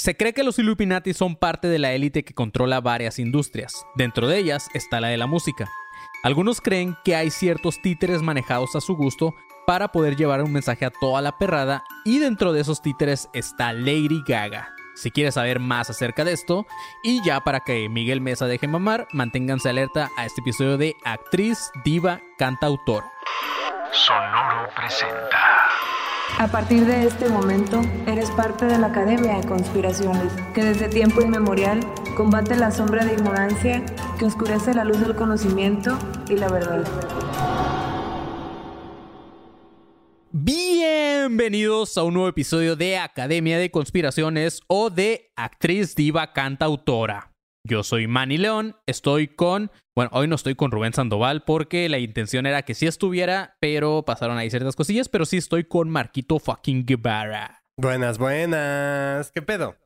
Se cree que los Illuminati son parte de la élite que controla varias industrias. Dentro de ellas está la de la música. Algunos creen que hay ciertos títeres manejados a su gusto para poder llevar un mensaje a toda la perrada y dentro de esos títeres está Lady Gaga. Si quieres saber más acerca de esto, y ya para que Miguel Mesa deje mamar, manténganse alerta a este episodio de Actriz, Diva, Cantautor. Sonoro presenta. A partir de este momento, eres parte de la Academia de Conspiraciones, que desde tiempo inmemorial combate la sombra de ignorancia que oscurece la luz del conocimiento y la verdad. Bienvenidos a un nuevo episodio de Academia de Conspiraciones o de Actriz Diva Cantautora. Yo soy Manny León, estoy con... Bueno, hoy no estoy con Rubén Sandoval porque la intención era que sí estuviera, pero pasaron ahí ciertas cosillas, pero sí estoy con Marquito fucking Guevara. Buenas, buenas. ¿Qué pedo?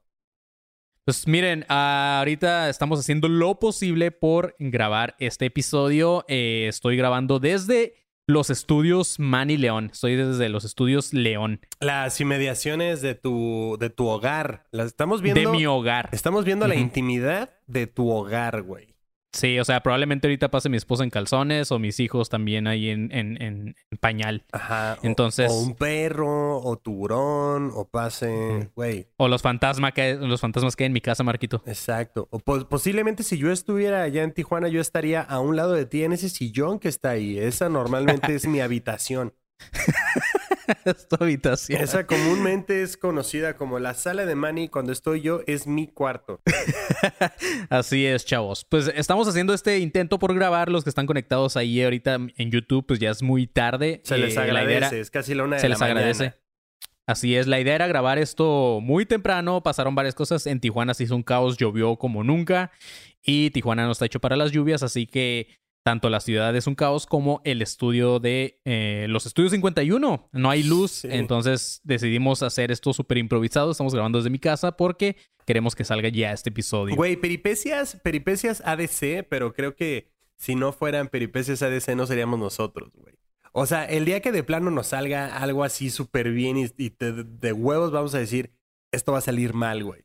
Pues miren, ahorita estamos haciendo lo posible por grabar este episodio. Eh, estoy grabando desde los estudios Manny León. Estoy desde los estudios León. Las inmediaciones de tu, de tu hogar. Las estamos viendo. De mi hogar. Estamos viendo la intimidad de tu hogar, güey. Sí, o sea, probablemente ahorita pase mi esposa en calzones o mis hijos también ahí en, en, en, pañal. Ajá. Entonces. O, un perro, o tiburón, o pase, güey. O los fantasmas que los fantasmas que hay en mi casa, Marquito. Exacto. O posiblemente si yo estuviera allá en Tijuana, yo estaría a un lado de ti en ese sillón que está ahí. Esa normalmente es mi habitación. es tu habitación. Esa comúnmente es conocida como la sala de Manny. Cuando estoy yo, es mi cuarto. Así es, chavos. Pues estamos haciendo este intento por grabar. Los que están conectados ahí ahorita en YouTube, pues ya es muy tarde. Se les Eh, agradece. era- es casi la una de se la les mañana. agradece. Así es, la idea era grabar esto muy temprano, pasaron varias cosas, en Tijuana se hizo un caos, llovió como nunca y Tijuana no está hecho para las lluvias, así que tanto la ciudad es un caos como el estudio de eh, los estudios 51, no hay luz, Sí. entonces decidimos hacer esto súper improvisado, estamos grabando desde mi casa porque queremos que salga ya este episodio. Güey, peripecias, peripecias ADC, pero creo que si no fueran peripecias ADC no seríamos nosotros, güey. O sea, el día que de plano nos salga algo así súper bien y, y te- de huevos vamos a decir, esto va a salir mal, güey.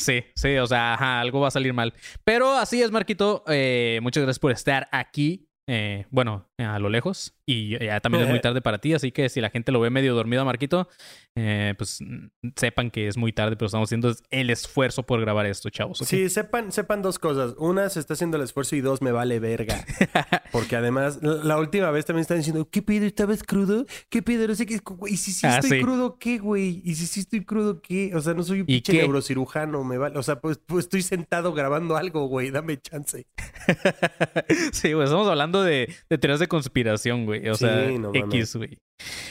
Sí, sí, o sea, ajá, algo va a salir mal. Pero así es, Marquito. eh, muchas gracias por estar aquí. eh, bueno, a lo lejos. Y ya también es muy tarde para ti, así que si la gente lo ve medio dormido, Marquito, eh, pues mm, sepan que es muy tarde, pero estamos haciendo el esfuerzo por grabar esto, chavos. Sí, sepan, sepan dos cosas. Una, se está haciendo el esfuerzo y dos, me vale verga. Porque además, la última vez también estaban diciendo, ¿qué pedo? ¿Estabas crudo? ¿Qué pedo? No sé qué. güey, ¿Y si sí Ah, estoy sí. crudo, qué, güey? ¿Y si sí estoy crudo, qué? O sea, no soy un ¿Y pinche neurocirujano, me vale. O sea, pues, pues estoy sentado grabando algo, güey. Dame chance. sí, güey, estamos hablando de, de teorías de conspiración, güey. O Sí, sea, no mames. X, güey.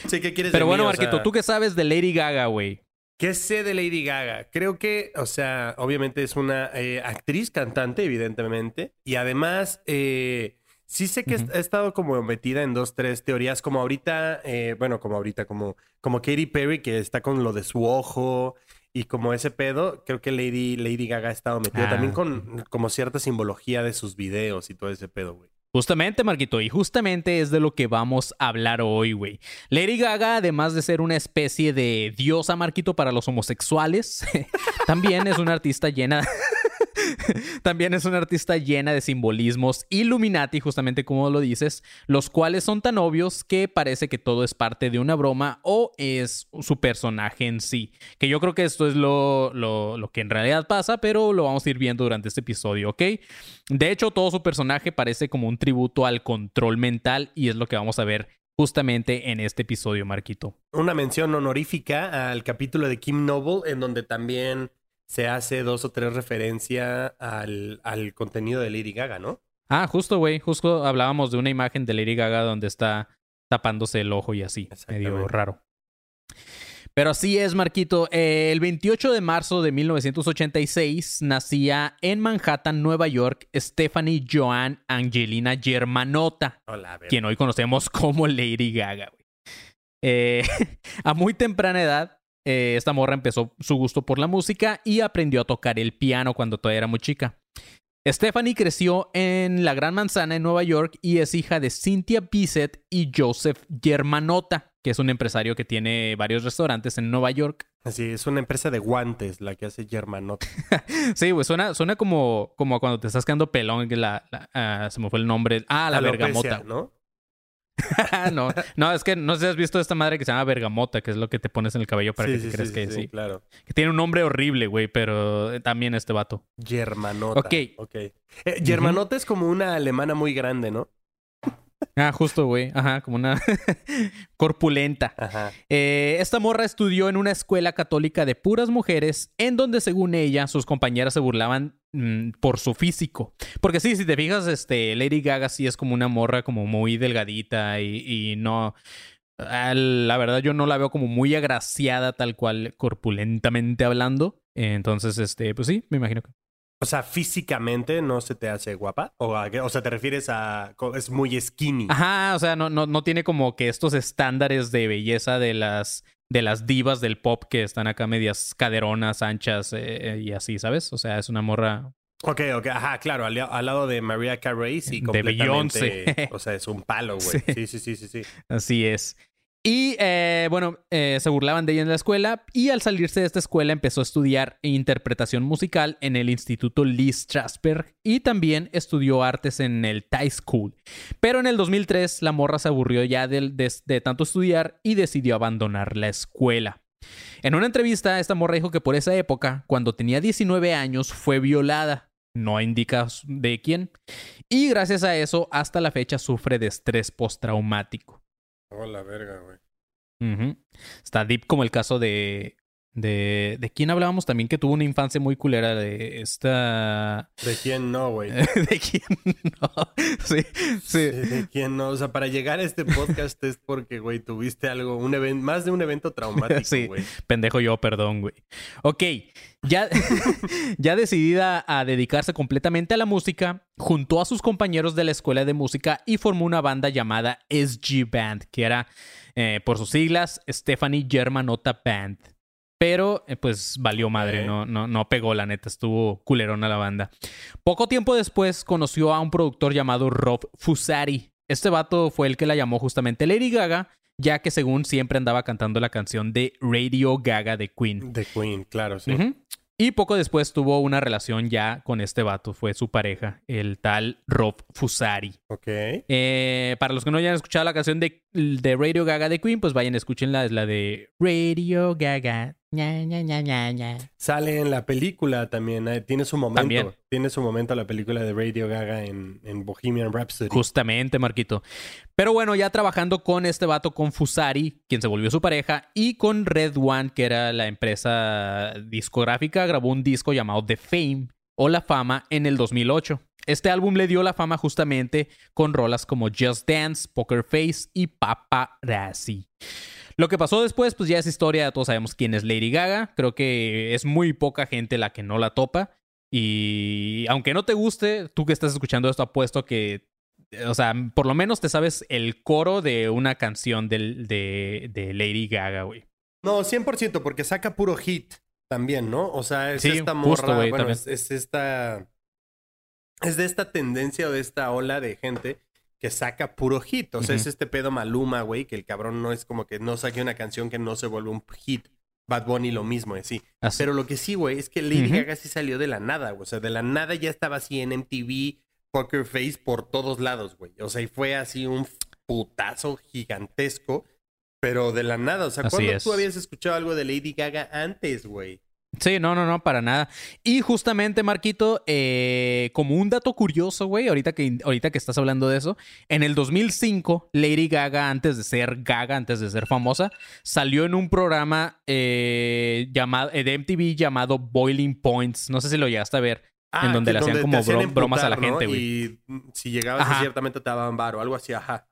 Sí, ¿qué quieres Pero de bueno, mí? O Marquito, sea, ¿tú qué sabes de Lady Gaga, güey? ¿Qué sé de Lady Gaga? Creo que, o sea, obviamente es una eh, actriz, cantante, evidentemente. Y además, eh, sí sé que ha estado como metida en dos, tres teorías, como ahorita, eh, bueno, como ahorita, como, como Katy Perry, que está con lo de su ojo y como ese pedo. Creo que Lady, Lady Gaga ha estado metida Ah. también con como cierta simbología de sus videos y todo ese pedo, güey. Justamente, Marquito, y justamente es de lo que vamos a hablar hoy, güey. Lady Gaga, además de ser una especie de diosa, Marquito, para los homosexuales, también es una artista llena... También es una artista llena de simbolismos Illuminati, justamente como lo dices, los cuales son tan obvios que parece que todo es parte de una broma o es su personaje en sí. Que yo creo que esto es lo, lo, lo que en realidad pasa, pero lo vamos a ir viendo durante este episodio, ¿ok? De hecho, todo su personaje parece como un tributo al control mental y es lo que vamos a ver justamente en este episodio, Marquito. Una mención honorífica al capítulo de Kim Noble, en donde también se hace dos o tres referencias al, al contenido de Lady Gaga, ¿no? Ah, justo, güey, justo hablábamos de una imagen de Lady Gaga donde está tapándose el ojo y así, medio raro. Pero así es, Marquito. Eh, el 28 de marzo de 1986 nacía en Manhattan, Nueva York, Stephanie Joan Angelina Germanota. Hola, quien hoy conocemos como Lady Gaga. güey. Eh, a muy temprana edad, eh, esta morra empezó su gusto por la música y aprendió a tocar el piano cuando todavía era muy chica. Stephanie creció en la Gran Manzana en Nueva York y es hija de Cynthia Bissett y Joseph Germanota. que es un empresario que tiene varios restaurantes en Nueva York. Así, es una empresa de guantes la que hace Germanot. sí, güey, suena, suena como, como cuando te estás quedando pelón, la, la- ah, se me fue el nombre. Ah, la Alopecia, bergamota. ¿no? no, no, es que no sé si has visto esta madre que se llama bergamota, que es lo que te pones en el cabello para sí, que sí, te creas sí, que sí, sí. claro. Que tiene un nombre horrible, güey, pero eh, también este vato. Germanota. Ok. ok. Eh, Germanota es como una alemana muy grande, ¿no? Ah, justo, güey. Ajá, como una corpulenta. Ajá. Eh, esta morra estudió en una escuela católica de puras mujeres, en donde, según ella, sus compañeras se burlaban mm, por su físico. Porque sí, si te fijas, este, Lady Gaga sí es como una morra como muy delgadita y, y no... ah, La verdad, yo no la veo como muy agraciada, tal cual, corpulentamente hablando. Entonces, este, pues sí, me imagino que. O sea, físicamente no se te hace guapa. O, a o sea, te refieres a. Es muy skinny. Ajá, o sea, no, no, no tiene como que estos estándares de belleza de las, de las divas del pop que están acá medias caderonas, anchas eh, y así, ¿sabes? O sea, es una morra. Ok, ok, ajá, claro, al, al lado de Mariah Carey, sí, De completamente. Beyoncé. O sea, es un palo, güey. Sí, sí, sí, sí, sí. Así es. Y eh, bueno, eh, se burlaban de ella en la escuela y al salirse de esta escuela empezó a estudiar interpretación musical en el Instituto Lee Strasberg y también estudió artes en el Thai School. Pero en el 2003 la morra se aburrió ya de, de tanto estudiar y decidió abandonar la escuela. En una entrevista, esta morra dijo que por esa época, cuando tenía 19 años, fue violada. No indica de quién. Y gracias a eso, hasta la fecha sufre de estrés postraumático. Oh, la verga, güey. Está deep como el caso de, de... ¿De quién hablábamos también que tuvo una infancia muy culera? De esta... ¿De quién no, güey? ¿De quién? No. Sí, sí. ¿De quién no? O sea, para llegar a este podcast es porque, güey, tuviste algo, un evento, más de un evento traumático, Sí. güey. Pendejo yo, perdón, güey. Ok, ya, ya decidida a dedicarse completamente a la música, juntó a sus compañeros de la escuela de música y formó una banda llamada SG Band, que era, eh, por sus siglas, Stephanie Germanota Band. Pero, eh, pues, valió madre, no, no, no pegó, la neta, estuvo culerona la banda. Poco tiempo después conoció a un productor llamado Rob Fusari. Este vato fue el que la llamó justamente Lady Gaga, ya que según siempre andaba cantando la canción de Radio Gaga de Queen. De Queen, claro, sí. Y poco después tuvo una relación ya con este vato, fue su pareja, el tal Rob Fusari. Ok. Eh, para los que no hayan escuchado la canción de, de Radio Gaga de Queen, pues vayan, escúchenla, es la de Radio Gaga. Ña, ña, ña, ña, ña. Sale en la película también. eh, Tiene su momento. También. Tiene su momento la película de Radio Gaga en, en Bohemian Rhapsody. Justamente, Marquito. Pero bueno, ya trabajando con este vato, con Fusari, quien se volvió su pareja, y con Red One, que era la empresa discográfica, grabó un disco llamado The Fame o La Fama en el 2008. Este álbum le dio la fama justamente con rolas como Just Dance, Poker Face y Paparazzi. Lo que pasó después, pues ya es historia, todos sabemos quién es Lady Gaga. Creo que es muy poca gente la que no la topa. Y aunque no te guste, tú que estás escuchando esto, apuesto que o sea, por lo menos te sabes el coro de una canción de, de Lady Gaga, güey. No, 100%, porque saca puro hit también, ¿no? O sea, es Sí, esta justo, morra, güey, bueno, es esta... Es de esta tendencia o de esta ola de gente que saca puro hit. O sea, es este pedo Maluma, güey, que el cabrón no es como que no saque una canción que no se vuelve un hit. Bad Bunny lo mismo, y así. Así- Pero lo que sí, güey, es que Lady. Gaga sí salió de la nada, güey. O sea, de la nada ya estaba así en MTV, Poker Face por todos lados, güey. O sea, y fue así un putazo gigantesco, pero de la nada. O sea, ¿cuándo tú habías escuchado algo de Lady Gaga antes, güey? Sí, no, no, no, para nada. Y justamente, Marquito, eh, como un dato curioso, güey, ahorita que, ahorita que estás hablando de eso, en el 2005, Lady Gaga, antes de ser Gaga, antes de ser famosa, salió en un programa eh, llamado, eh, de MTV llamado Boiling Points. No sé si lo llegaste a ver. En donde que le hacían como hacían bro- bromas a la gente, güey. Y mm, si llegabas a ciertamente te daban bar o algo así, ajá.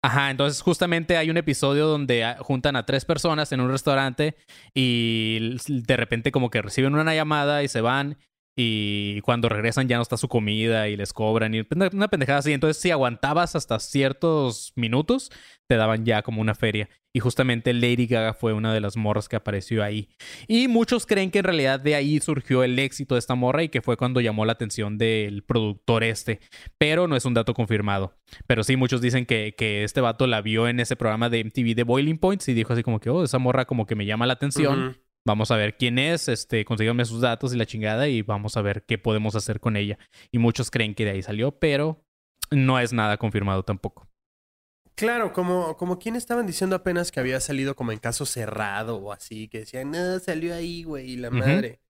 Ajá, entonces justamente hay un episodio donde ah, juntan a tres personas en un restaurante y de repente como que reciben una llamada y se van y cuando regresan ya no está su comida y les cobran y una pendejada así. Entonces, si aguantabas hasta ciertos minutos, te daban ya como una feria. Y justamente Lady Gaga fue una de las morras que apareció ahí. Y muchos creen que en realidad de ahí surgió el éxito de esta morra y que fue cuando llamó la atención del productor este. Pero no es un dato confirmado. Pero sí, muchos dicen que, que este vato la vio en ese programa de MTV de Boiling Points y dijo así como que, oh, esa morra como que me llama la atención. Vamos a ver quién es, este, consíganme sus datos y la chingada y vamos a ver qué podemos hacer con ella. Y muchos creen que de ahí salió, pero no es nada confirmado tampoco. Claro, como, como quien estaban diciendo apenas que había salido como en caso cerrado o así, que decían, no, salió ahí, güey, y la madre.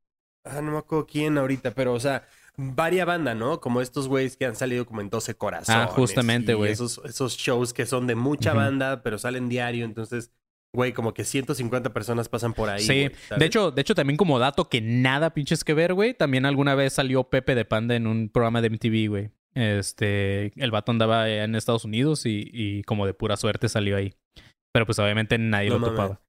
Ah, no me acuerdo quién ahorita, pero, o sea, varia banda, ¿no? Como estos güeyes que han salido como en 12 corazones. Ah, justamente, güey. Esos, esos shows que son de mucha banda, pero salen diario, entonces Güey, como que 150 personas pasan por ahí. Sí, de hecho, de hecho, también como dato que nada pinches que ver, güey. También alguna vez salió Pepe de Panda en un programa de MTV, güey. Este, el vato andaba en Estados Unidos y, como de pura suerte salió ahí. Pero pues obviamente nadie lo topaba.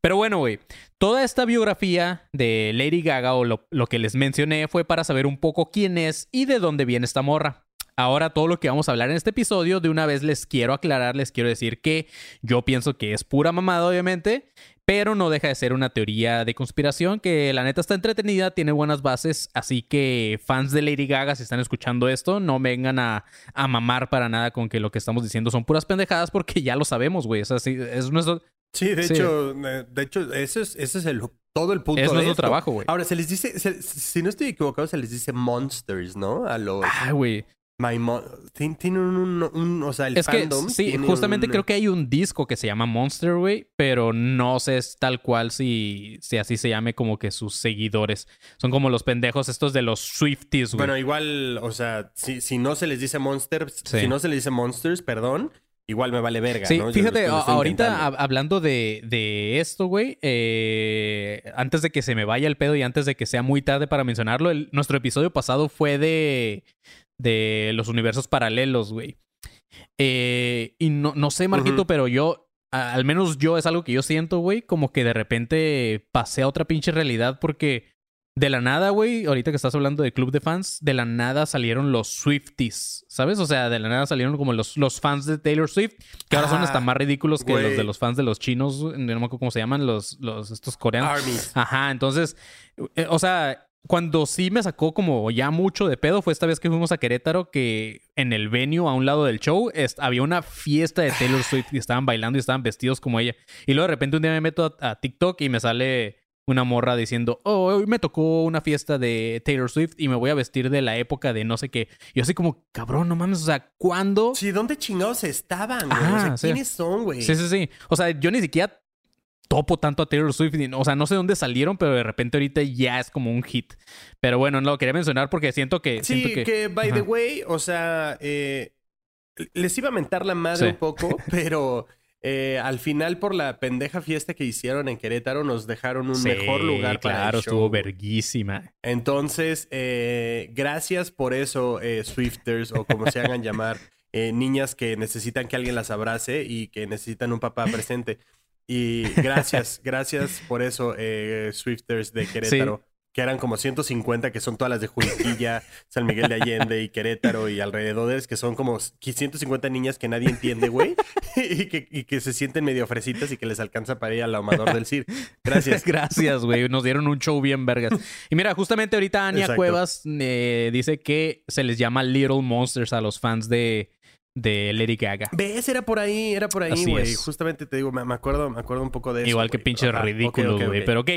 Pero bueno, güey, toda esta biografía de Lady Gaga o lo, lo que les mencioné fue para saber un poco quién es y de dónde viene esta morra. Ahora todo lo que vamos a hablar en este episodio, de una vez les quiero aclarar, les quiero decir que yo pienso que es pura mamada, obviamente, pero no deja de ser una teoría de conspiración que la neta está entretenida, tiene buenas bases, así que fans de Lady Gaga, si están escuchando esto, no vengan a, mamar para nada con que lo que estamos diciendo son puras pendejadas porque ya lo sabemos, güey. O sea, sí, es nuestro... Sí, de hecho, eh, de hecho, ese es, ese es el, todo el punto es nuestro trabajo, güey. Ahora, se les dice, si no estoy equivocado, se les dice monsters, ¿no? A los... Ah, güey. My tiene un, o sea, el es que sí, justamente creo que hay un disco que se llama Monster, güey, pero no sé tal cual si, si así se llame como que sus seguidores. Son como los pendejos estos de los Swifties, güey. Bueno, igual, o sea, si, si no se les dice Monsters, si no se les dice Monsters, perdón, igual me vale verga, sí, fíjate, ahorita hablando de, de esto, güey, eh, antes de que se me vaya el pedo y antes de que sea muy tarde para mencionarlo, nuestro episodio pasado fue de de los universos paralelos, güey. Eh, y no, no sé, Marquito, pero yo, al menos yo es algo que yo siento, güey, como que de repente pasé a otra pinche realidad porque de la nada, güey, ahorita que estás hablando de club de fans, de la nada salieron los Swifties, ¿sabes? O sea, de la nada salieron como los, los fans de Taylor Swift, que ahora son hasta más ridículos que los de los fans de los chinos, no me acuerdo cómo se llaman, los, los estos coreanos. Ajá, entonces, eh, o sea, cuando sí me sacó como ya mucho de pedo fue esta vez que fuimos a Querétaro que en el venue a un lado del show había una fiesta de Taylor Swift y estaban bailando y estaban vestidos como ella. Y luego de repente un día me meto a, TikTok y me sale una morra diciendo, oh, hoy me tocó una fiesta de Taylor Swift y me voy a vestir de la época de no sé qué. Y yo así como, cabrón, no mames, o sea, ¿cuándo? Sí, ¿dónde chingados estaban, güey? o sea, ¿quiénes son, güey? Sí, sí, sí. O sea, yo ni siquiera topo tanto a Taylor Swift. O sea, no sé dónde salieron, pero de repente ahorita ya es como un hit. Pero bueno, no lo quería mencionar porque siento que. Sí, siento que... by the way, o sea, eh, les iba a mentar la madre un poco, pero. Eh, al final, por la pendeja fiesta que hicieron en Querétaro, nos dejaron un mejor lugar para Claro, estuvo verguísima. Entonces, eh, gracias por eso, Swifters, o como se hagan llamar, niñas que necesitan que alguien las abrace y que necesitan un papá presente. Y gracias, gracias por eso, eh, Swifters de Querétaro. Que eran como 150, que son todas las de Juriquilla, San Miguel de Allende y Querétaro y alrededores, que son como 150 niñas que nadie entiende, güey, y, que, se sienten medio fresitas y que les alcanza para ir al ahumador del CIR. Gracias. Gracias, güey. Nos dieron un show bien vergas. Y mira, justamente ahorita Ania Cuevas eh, dice que se les llama Little Monsters a los fans de, de Lady Gaga. ¿Ves? Era por ahí, era por ahí, güey. Justamente te digo, me, acuerdo, me acuerdo un poco de eso. Igual que pinche ridículo, güey. Pero ok.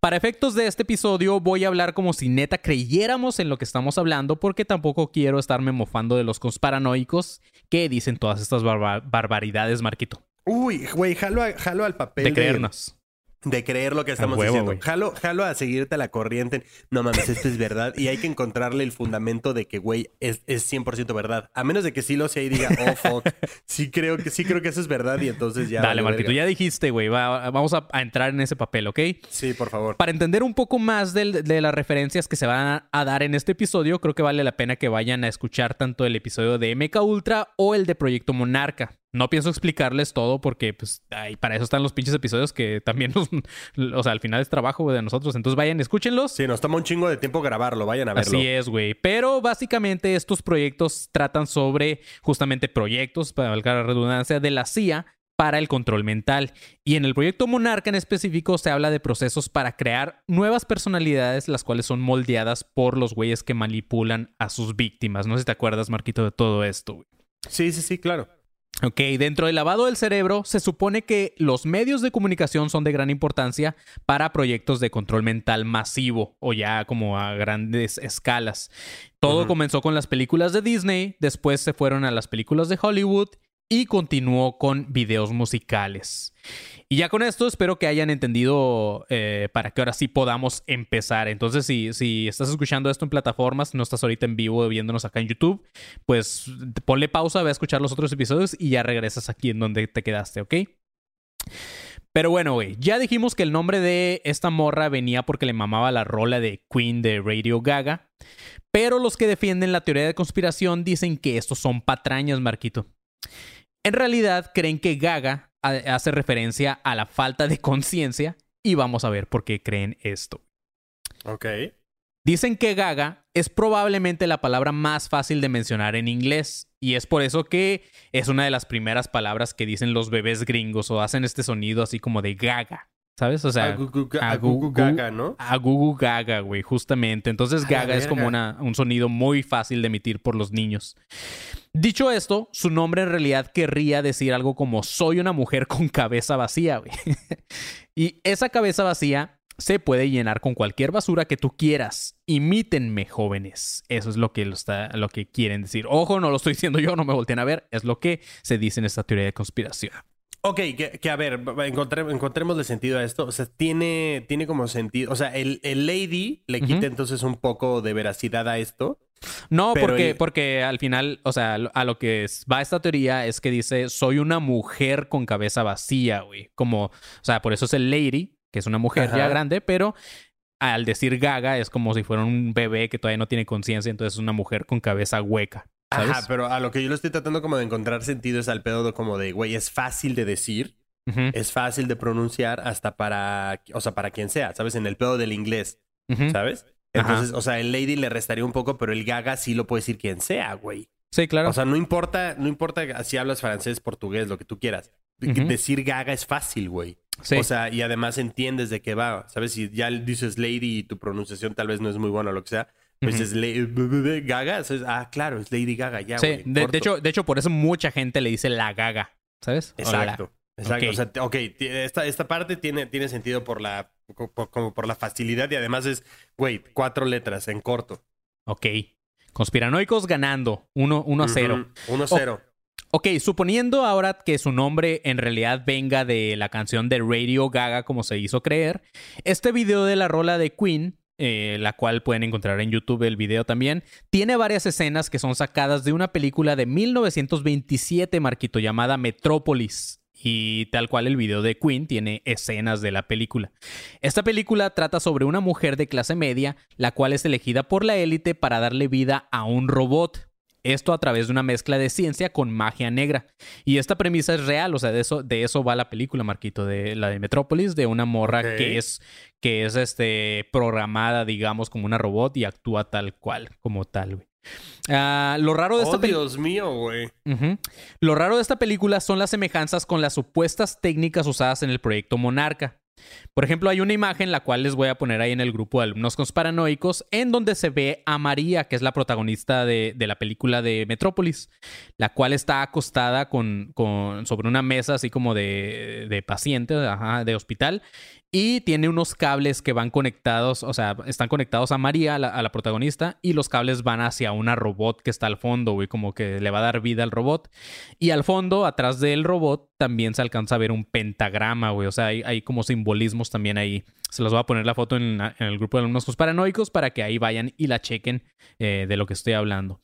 Para efectos de este episodio, voy a hablar como si neta creyéramos en lo que estamos hablando, porque tampoco quiero estarme mofando de los consparanoicos que dicen todas estas barbaridades, Marquito. Uy, güey, jalo, jalo, al papel. De creernos de creer lo que estamos diciendo. Jalo, jalo a seguirte la corriente. No mames, esto es verdad. Y hay que encontrarle el fundamento de que, güey, es, es 100% verdad. A menos de que sí lo sea y diga, oh, fuck. Sí creo que, sí creo que eso es verdad y entonces ya... Dale, Marquito, ya dijiste, güey. vamos a, entrar en ese papel, ¿ok? Sí, por favor. Para entender un poco más de, de las referencias que se van a, dar en este episodio, creo que vale la pena que vayan a escuchar tanto el episodio de MK Ultra o el de Proyecto Monarca. No pienso explicarles todo porque, pues, ay, para eso están los pinches episodios que también, nos, o sea, al final es trabajo de nosotros. Entonces vayan, escúchenlos. Sí, nos toma un chingo de tiempo grabarlo, vayan a verlo. Así es, güey. Pero básicamente estos proyectos tratan sobre justamente proyectos, para valgar la redundancia, de la CIA para el control mental. Y en el proyecto Monarca en específico se habla de procesos para crear nuevas personalidades, las cuales son moldeadas por los güeyes que manipulan a sus víctimas. No sé si te acuerdas, Marquito, de todo esto, güey. Sí, sí, sí, claro. Ok, dentro del lavado del cerebro se supone que los medios de comunicación son de gran importancia para proyectos de control mental masivo o ya como a grandes escalas. Todo comenzó con las películas de Disney, después se fueron a las películas de Hollywood y continuó con videos musicales. Y ya con esto espero que hayan entendido eh, para que ahora sí podamos empezar. Entonces, si, si estás escuchando esto en plataformas, no estás ahorita en vivo viéndonos acá en YouTube, pues ponle pausa, ve a escuchar los otros episodios y ya regresas aquí en donde te quedaste, ¿ok? Pero bueno, güey, ya dijimos que el nombre de esta morra venía porque le mamaba la rola de Queen de Radio Gaga. Pero los que defienden la teoría de conspiración dicen que estos son patrañas, Marquito. En realidad creen que Gaga ha- hace referencia a la falta de conciencia y vamos a ver por qué creen esto. Ok. Dicen que Gaga es probablemente la palabra más fácil de mencionar en inglés y es por eso que es una de las primeras palabras que dicen los bebés gringos o hacen este sonido así como de Gaga, ¿sabes? O sea, a Gugu a Gaga, ¿no? a Gugu Gaga, güey, justamente. Entonces Gaga es como una- un sonido muy fácil de emitir por los niños. Dicho esto, su nombre en realidad querría decir algo como soy una mujer con cabeza vacía, güey. y esa cabeza vacía se puede llenar con cualquier basura que tú quieras. Imítenme, jóvenes. Eso es lo que, lo, está, lo que quieren decir. Ojo, no lo estoy diciendo yo, no me volteen a ver. Es lo que se dice en esta teoría de conspiración. Ok, que, que a ver, encontré, encontrémosle sentido a esto. O sea, tiene, tiene como sentido. O sea, el, el Lady le quita entonces un poco de veracidad a esto. No, porque, el- porque al final, o sea, a lo que va esta teoría es que dice, soy una mujer con cabeza vacía, güey. Como, o sea, por eso es el lady, que es una mujer ya grande, pero al decir gaga es como si fuera un bebé que todavía no tiene conciencia, entonces es una mujer con cabeza hueca. ¿Sabes? Ajá, pero a lo que yo le estoy tratando como de encontrar sentido es al pedo de como de, güey, es fácil de decir, Ujú, es fácil de pronunciar hasta para, o sea, para quien sea, ¿sabes? En el pedo del inglés. ¿sabes? Ajá. Entonces, o sea, el Lady le restaría un poco, pero el Gaga sí lo puede decir quien sea, güey. Sí, claro. O sea, no importa, no importa si hablas francés, portugués, lo que tú quieras. Decir Gaga es fácil, güey. sí. O sea, y además entiendes de qué va. ¿Sabes? Si ya dices lady y tu pronunciación tal vez no es muy buena o lo que sea, pues Ujú. es la- Gaga. ah, claro, es Lady Gaga, ya, Sí, de, hecho, de hecho, por eso mucha gente le dice la gaga, ¿sabes? Exacto. Exacto. Ok. O sea, ok, esta, esta parte tiene, tiene sentido por la, por- como por la facilidad y además es, güey, cuatro letras en corto. Ok. Conspiranoicos ganando. 1 a 0. Ujú. 1-0. Ok, suponiendo ahora que su nombre en realidad venga de la canción de Radio Gaga, como se hizo creer, este video de la rola de Queen, eh, la cual pueden encontrar en YouTube el video también, tiene varias escenas que son sacadas de una película de 1927, Marquito, llamada Metrópolis. Y tal cual el video de Queen tiene escenas de la película. Esta película trata sobre una mujer de clase media, la cual es elegida por la élite para darle vida a un robot. Esto a través de una mezcla de ciencia con magia negra. Y esta premisa es real, o sea, de eso, de eso va la película, Marquito, de la de Metrópolis, de una morra que es, que es este, programada, digamos, como una robot y actúa tal cual, como tal, güey. Ah, lo raro de esta Oh. Dios mío, güey. Lo raro de esta película son las semejanzas con las supuestas técnicas usadas en el proyecto Monarca. Por ejemplo, hay una imagen, la cual les voy a poner ahí en el grupo de alumnos conspiranoicos, en donde se ve a María, que es la protagonista de, la película de Metrópolis, la cual está acostada con, con- sobre una mesa así como de, de paciente, de hospital, y tiene unos cables que van conectados, o sea, están conectados a María, a la, protagonista, y los cables van hacia una robot que está al fondo, güey, como que le va a dar vida al robot. Y al fondo, atrás del robot, también se alcanza a ver un pentagrama, güey. O sea, hay, como simbolismos también ahí. Se los voy a poner la foto en, el grupo de alumnos paranoicos para que ahí vayan y la chequen eh, de lo que estoy hablando.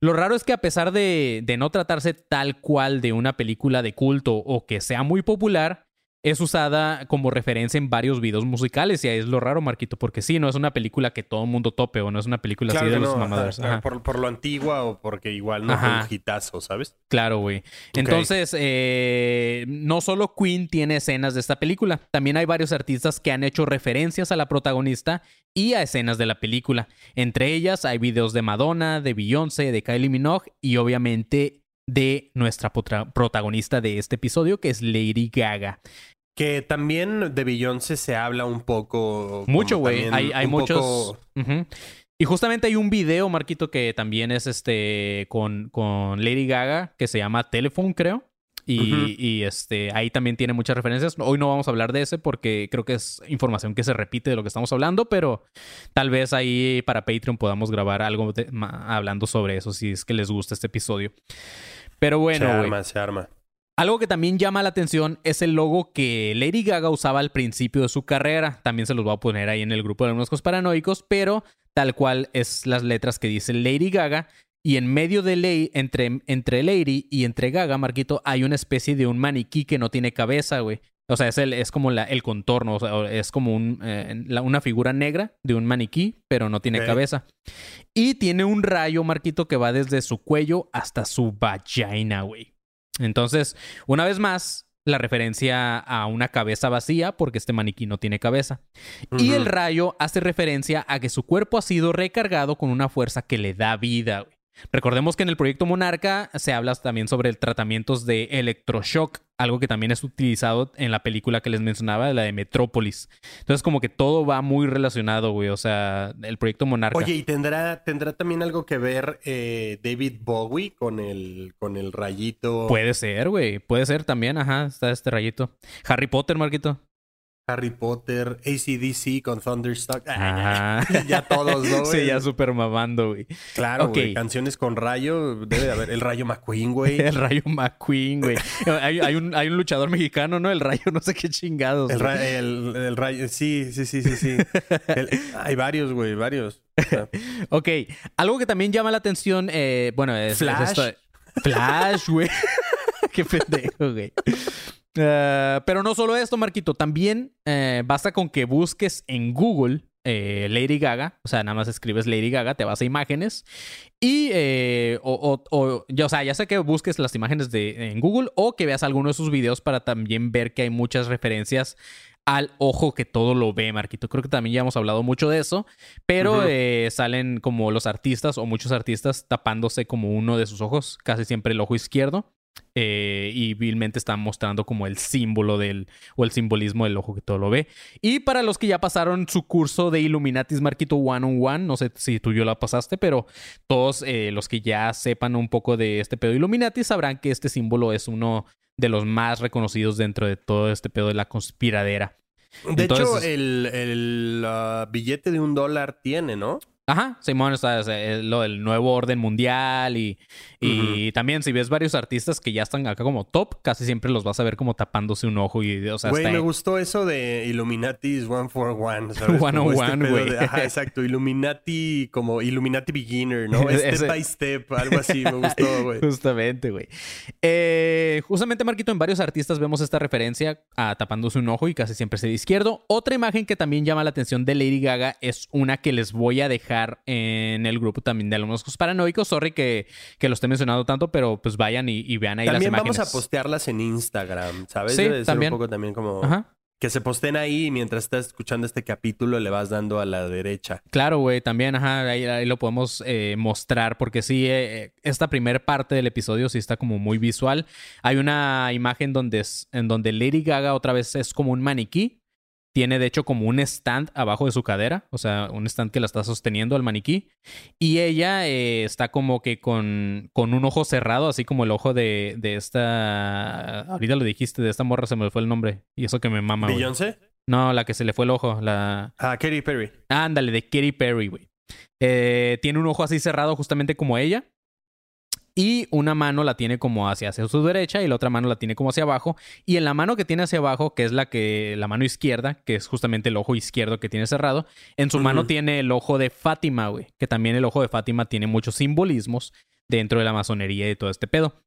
Lo raro es que a pesar de no tratarse tal cual de una película de culto o que sea muy popular, es usada como referencia en varios videos musicales. Y ahí es lo raro, Marquito, porque sí, no es una película que todo el mundo tope o no es una película así de los mamadores. ajá, Ajá. Por, por lo antigua o porque igual no fue Ajá. un hitazo, ¿sabes? Claro, güey. Entonces, eh, no solo Queen tiene escenas de esta película, también hay varios artistas que han hecho referencias a la protagonista y a escenas de la película. Entre ellas hay videos de Madonna, de Beyoncé, de Kylie Minogue y obviamente de nuestra protagonista de este episodio, que es Lady Gaga. Que también de Beyoncé se habla un poco. Mucho, güey. Hay, hay muchos. poco-. Y justamente hay un video, Marquito, que también es este con, con Lady Gaga, que se llama Telephone, creo. Y, y, este, ahí también tiene muchas referencias. Hoy no vamos a hablar de ese porque creo que es información que se repite de lo que estamos hablando, pero tal vez ahí para Patreon podamos grabar algo de- ma- hablando sobre eso si es que les gusta este episodio. Pero bueno, se arma, se arma. Algo que también llama la atención es el logo que Lady Gaga usaba al principio de su carrera. También se los voy a poner ahí en el grupo de los paranoicos, pero tal cual es las letras que dice Lady Gaga. Y en medio de Lady, entre, entre Lady y entre Gaga, Marquito, hay una especie de un maniquí que no tiene cabeza, güey. O sea, es, el, es como la, el contorno, o sea, es como un, eh, la- una figura negra de un maniquí, pero no tiene cabeza. Y tiene un rayo, Marquito, que va desde su cuello hasta su vagina, güey. Entonces, una vez más, la referencia a una cabeza vacía, porque este maniquí no tiene cabeza. Y el rayo hace referencia a que su cuerpo ha sido recargado con una fuerza que le da vida. güey. Recordemos que en el proyecto Monarca se habla también sobre tratamientos de electroshock, algo que también es utilizado en la película que les mencionaba, la de Metrópolis. Entonces, como que todo va muy relacionado, güey. O sea, el proyecto Monarca. Oye, ¿y tendrá, tendrá también algo que ver eh, David Bowie con el, con el rayito Puede ser, güey. Puede ser también, ajá. Está este rayito. Harry Potter, Marquito. Harry Potter, ACDC con Thunderstruck? Ya todos, ¿no? güey? sí, ya súper mamando, güey. Claro, Ok. güey. Canciones con rayo. Debe de haber. El rayo McQueen, güey. El Rayo McQueen, güey. Hay, hay un, hay un luchador mexicano, ¿no? El Rayo, no sé qué chingados. El, güey. ra- el- el rayo. Sí, sí, sí, sí, sí. El- hay varios, güey, varios. O sea, Ok, algo que también llama la atención, eh, bueno, es, es Flash. esto- Flash, güey. qué pendejo, güey. Eh, pero no solo esto, Marquito, también eh, basta con que busques en Google eh, Lady Gaga, o sea, nada más escribes Lady Gaga, te vas a imágenes y, eh, o, o- o- ya, o sea, ya sea que busques las imágenes de, en Google o que veas alguno de sus videos para también ver que hay muchas referencias al ojo que todo lo ve, Marquito. Creo que también ya hemos hablado mucho de eso, pero eh, salen como los artistas o muchos artistas tapándose como uno de sus ojos, casi siempre el ojo izquierdo. Eh, y vilmente están mostrando como el símbolo del o el simbolismo del ojo que todo lo ve. Y para los que ya pasaron su curso de Illuminatis Marquito One on One, no sé si tú y yo la pasaste, pero todos eh, los que ya sepan un poco de este pedo de Illuminati sabrán que este símbolo es uno de los más reconocidos dentro de todo este pedo de la conspiradera. De hecho, el, el, billete de un dólar tiene, ¿no? Ajá, Simón, o sea, es lo del nuevo orden mundial y, y también si ves varios artistas que ya están acá como top, casi siempre los vas a ver como tapándose un ojo y, o sea, Güey, me gustó eso de Illuminati's One for One. ¿sabes? One on este one, güey. de- Ajá, exacto. Illuminati, como Illuminati Beginner, ¿no? Step Ese- by step, algo así. Me gustó, güey. Justamente, güey. Eh, justamente, Marquito, en varios artistas vemos esta referencia a tapándose un ojo y casi siempre es el izquierdo. Otra imagen que también llama la atención de Lady Gaga es una que les voy a dejar en el grupo también de alumnos paranoicos. Sorry que, que lo esté tanto, pero pues vayan y, y vean ahí También las vamos imágenes. a postearlas en Instagram, ¿sabes? Sí, Debe de ser también. un poco también como Ajá. que se posten ahí y mientras estás escuchando este capítulo le vas dando a la derecha. Claro, güey, también, ajá, ahí, ahí lo podemos eh, mostrar porque sí, eh, esta primera parte del episodio sí está como muy visual. Hay una imagen donde es, en donde Lady Gaga otra vez es como un maniquí. Tiene de hecho como un stand abajo de su cadera, o sea, un stand que la está sosteniendo al maniquí. Y ella eh, está como que con, con un ojo cerrado, así como el ojo de, de esta... Ahorita lo dijiste, de esta morra se me fue el nombre. Y eso que me mama. ¿Beyoncé? No, la que se le fue el ojo, la... Ah, Katy Perry. Ándale, de Katy Perry, güey. Eh, tiene un ojo así cerrado justamente como ella. Y una mano la tiene como hacia, hacia su derecha y la otra mano la tiene como hacia abajo. Y en la mano que tiene hacia abajo, que es la que la mano izquierda, que es justamente el ojo izquierdo que tiene cerrado, en su mano tiene el ojo de Fátima, güey. Que también el ojo de Fátima tiene muchos simbolismos dentro de la masonería y todo este pedo.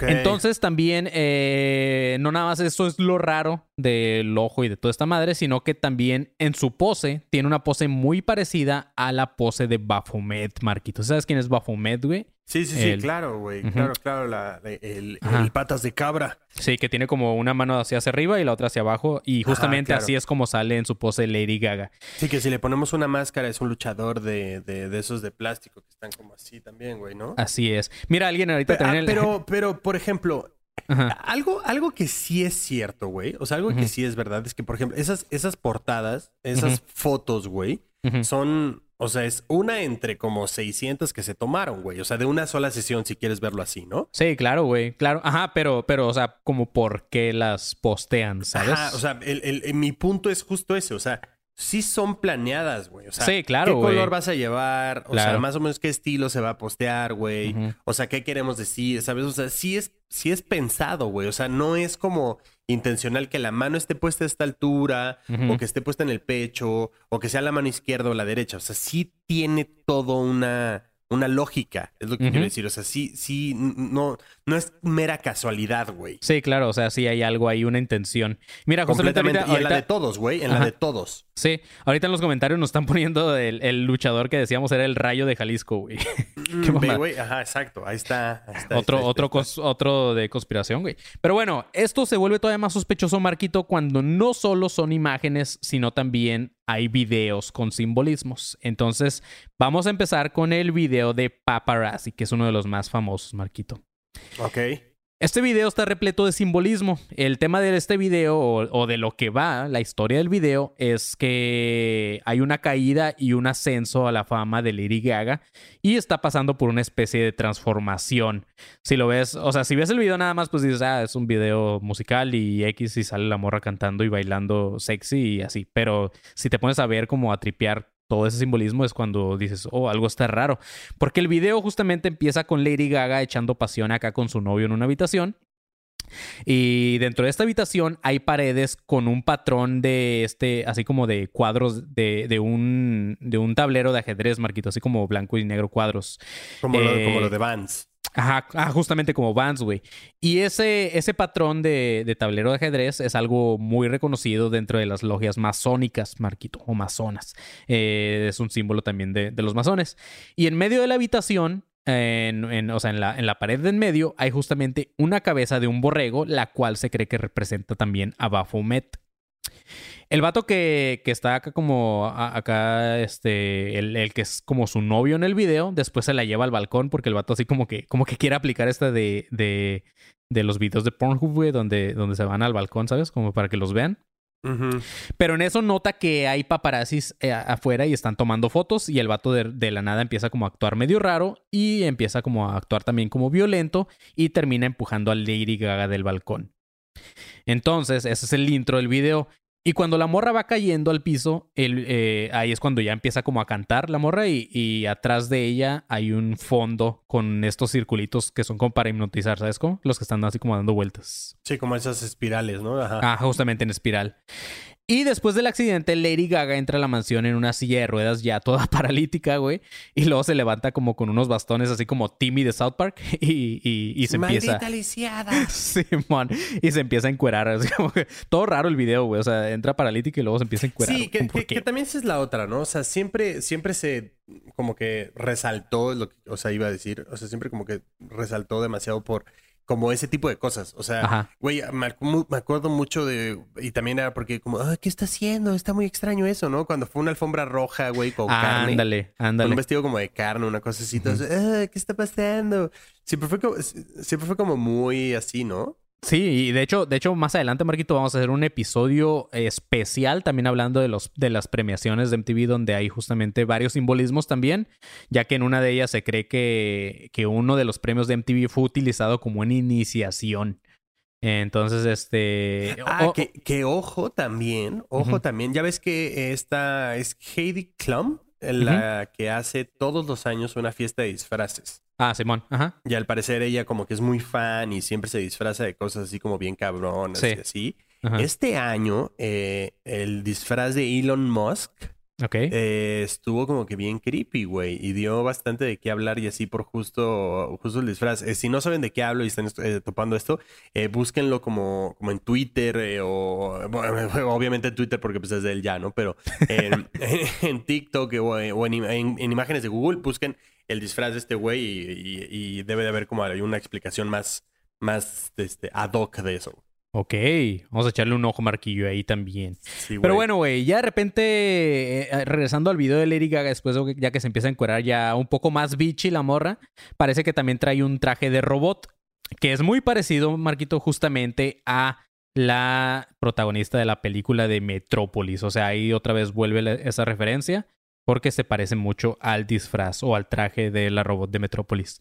Entonces también, eh, no nada más esto es lo raro del ojo y de toda esta madre, sino que también en su pose tiene una pose muy parecida a la pose de Baphomet, Marquito. ¿Sabes quién es Baphomet, güey? Sí, sí, sí, claro, güey. Claro, claro, la, el, patas de cabra. Sí, que tiene como una mano hacia, hacia arriba y la otra hacia abajo. Y Ajá, justamente claro. así es como sale en su pose Lady Gaga. Sí, que si le ponemos una máscara es un luchador de, de, de esos de plástico que están como así también, güey, ¿no? Así es. Mira, alguien ahorita Pero, también... ah, el- pero, pero, por ejemplo, Ajá. algo, algo que sí es cierto, güey. O sea, algo que sí es verdad es que, por ejemplo, esas, esas portadas, esas Ujú. fotos, güey, son, o sea, es una entre como 600 que se tomaron, güey. O sea, de una sola sesión, si quieres verlo así, ¿no? Sí, claro, güey. Claro. Ajá, pero, pero, o sea, como por qué las postean, ¿sabes? Ajá, o sea, el, el- el- mi punto es justo ese, o sea, sí son planeadas, güey. O sea, Sí, claro, ¿qué color vas a llevar? O sea, más o menos qué estilo se va a postear, güey. O sea, ¿qué queremos decir? ¿Sabes? O sea, sí es, sí es pensado, güey. O sea, no es como intencional que la mano esté puesta a esta altura, o que esté puesta en el pecho, o que sea la mano izquierda o la derecha. O sea, sí tiene todo una, una lógica, es lo que quiero decir. O sea, sí, sí, no, no es mera casualidad, güey. Sí, claro, o sea, sí hay algo ahí, una intención. Mira, justamente Completamente. ahorita, y en la de ahorita- todos, güey. En la de todos. sí, ahorita en los comentarios nos están poniendo el, el luchador que decíamos era el rayo de Jalisco, güey. Qué Mm, güey. Ajá, exacto. Ahí está. ahí está, ahí otro, está, otro, está. cos- otro de conspiración, güey. Pero bueno, esto se vuelve todavía más sospechoso, Marquito, cuando no solo son imágenes, sino también hay videos con simbolismos. Entonces, vamos a empezar con el video de Paparazzi, que es uno de los más famosos, Marquito. Ok. Este video está repleto de simbolismo. El tema de este video, o, de lo que va, la historia del video, es que hay una caída y un ascenso a la fama de Lady Gaga y está pasando por una especie de transformación. Si lo ves, o sea, si ves el video nada más, pues dices, ah, es un video musical y X y sale la morra cantando y bailando sexy y así. Pero si te pones a ver como a tripear todo ese simbolismo es cuando dices, oh, algo está raro. Porque el video justamente empieza con Lady Gaga echando pasión acá con su novio en una habitación. Y dentro de esta habitación hay paredes con un patrón de este, así como de cuadros de, de un, de un tablero de ajedrez, Marquito, así como blanco y negro cuadros. Como, lo, Eh, como lo de Vans. Ajá, ah, justamente como Vans, güey. Y ese, ese patrón de, de tablero de ajedrez es algo muy reconocido dentro de las logias masónicas, Marquito, o masonas. Eh, es un símbolo también de, de los masones. Y en medio de la habitación, en, en- o sea, en la, en la pared de en medio, hay justamente una cabeza de un borrego, la cual se cree que representa también a Baphomet. El vato que, que está acá como a- acá, este, el, el que es como su novio en el video, después se la lleva al balcón porque el vato así como que, como que quiere aplicar esta de, de, de los videos de Pornhub, güey, donde, donde se van al balcón, ¿sabes? Como para que los vean. Pero en eso nota que hay paparazzis eh, afuera y están tomando fotos y el vato de, de la nada empieza como a actuar medio raro y empieza como a actuar también como violento y termina empujando a Lady Gaga del balcón. Entonces, ese es el intro del video. Y cuando la morra va cayendo al piso, el, eh, ahí es cuando ya empieza como a cantar la morra y, y atrás de ella hay un fondo con estos circulitos que son como para hipnotizar, ¿sabes cómo? Los que están así como dando vueltas. Sí, como esas espirales, ¿no? Ajá. Ah, justamente en espiral. Y después del accidente, Lady Gaga entra a la mansión en una silla de ruedas ya toda paralítica, güey. Y luego se levanta como con unos bastones así como Timmy de South Park y, y- y se empieza... Maldita lisiada. Simón. Y se empieza a encuerar. así como que todo raro el video, güey. O sea, entra paralítica y luego se empieza a encuerar. Sí, que, también esa es la otra, ¿no? O sea, siempre, siempre se como que resaltó lo que, o sea, iba a decir, o sea, siempre como que resaltó demasiado por como ese tipo de cosas. O sea, Ajá. güey, me, me acuerdo mucho de, y también era porque como, ah, ¿qué está haciendo? Está muy extraño eso, ¿no? Cuando fue una alfombra roja, güey, con Ah, carne. ándale, Con ándale. un vestido como de carne, una cosa así. entonces, ah, ¿qué está pasando? Siempre fue como, siempre fue como muy así, ¿no? Sí, y de hecho, de hecho, más adelante, Marquito, vamos a hacer un episodio especial también hablando de los de las premiaciones de MTV, donde hay justamente varios simbolismos también, ya que en una de ellas se cree que, que uno de los premios de MTV fue utilizado como una iniciación. Entonces, este. Ah, que, que ojo también, ojo también. Ya ves que esta es Heidi Klum, la que hace todos los años una fiesta de disfraces. Ah, Simón, ajá. Y al parecer ella como que es muy fan y siempre se disfraza de cosas así como bien cabronas Sí. y así. ajá. Este año, eh, el disfraz de Elon Musk Eh, estuvo como que bien creepy, güey. Y dio bastante de qué hablar y así por justo, justo el disfraz. Eh, si no saben de qué hablo y están eh, topando esto, eh, búsquenlo como, como en Twitter o bueno, obviamente en Twitter porque pues es de él ya, ¿no? Pero en, en TikTok o, o en, en- en imágenes de Google busquen el disfraz de este güey y, y- y debe de haber como una explicación más, más este, ad hoc de eso. Ok. Vamos a echarle un ojo marquillo ahí también. Sí, Pero bueno, güey, ya de repente, eh, regresando al video de Lady Gaga, después ya que se empieza a encuerar ya un poco más bitchy la morra, parece que también trae un traje de robot, que es muy parecido, Marquito, justamente a la protagonista de la película de Metrópolis. O sea, ahí otra vez vuelve esa referencia, porque se parece mucho al disfraz o al traje de la robot de Metrópolis.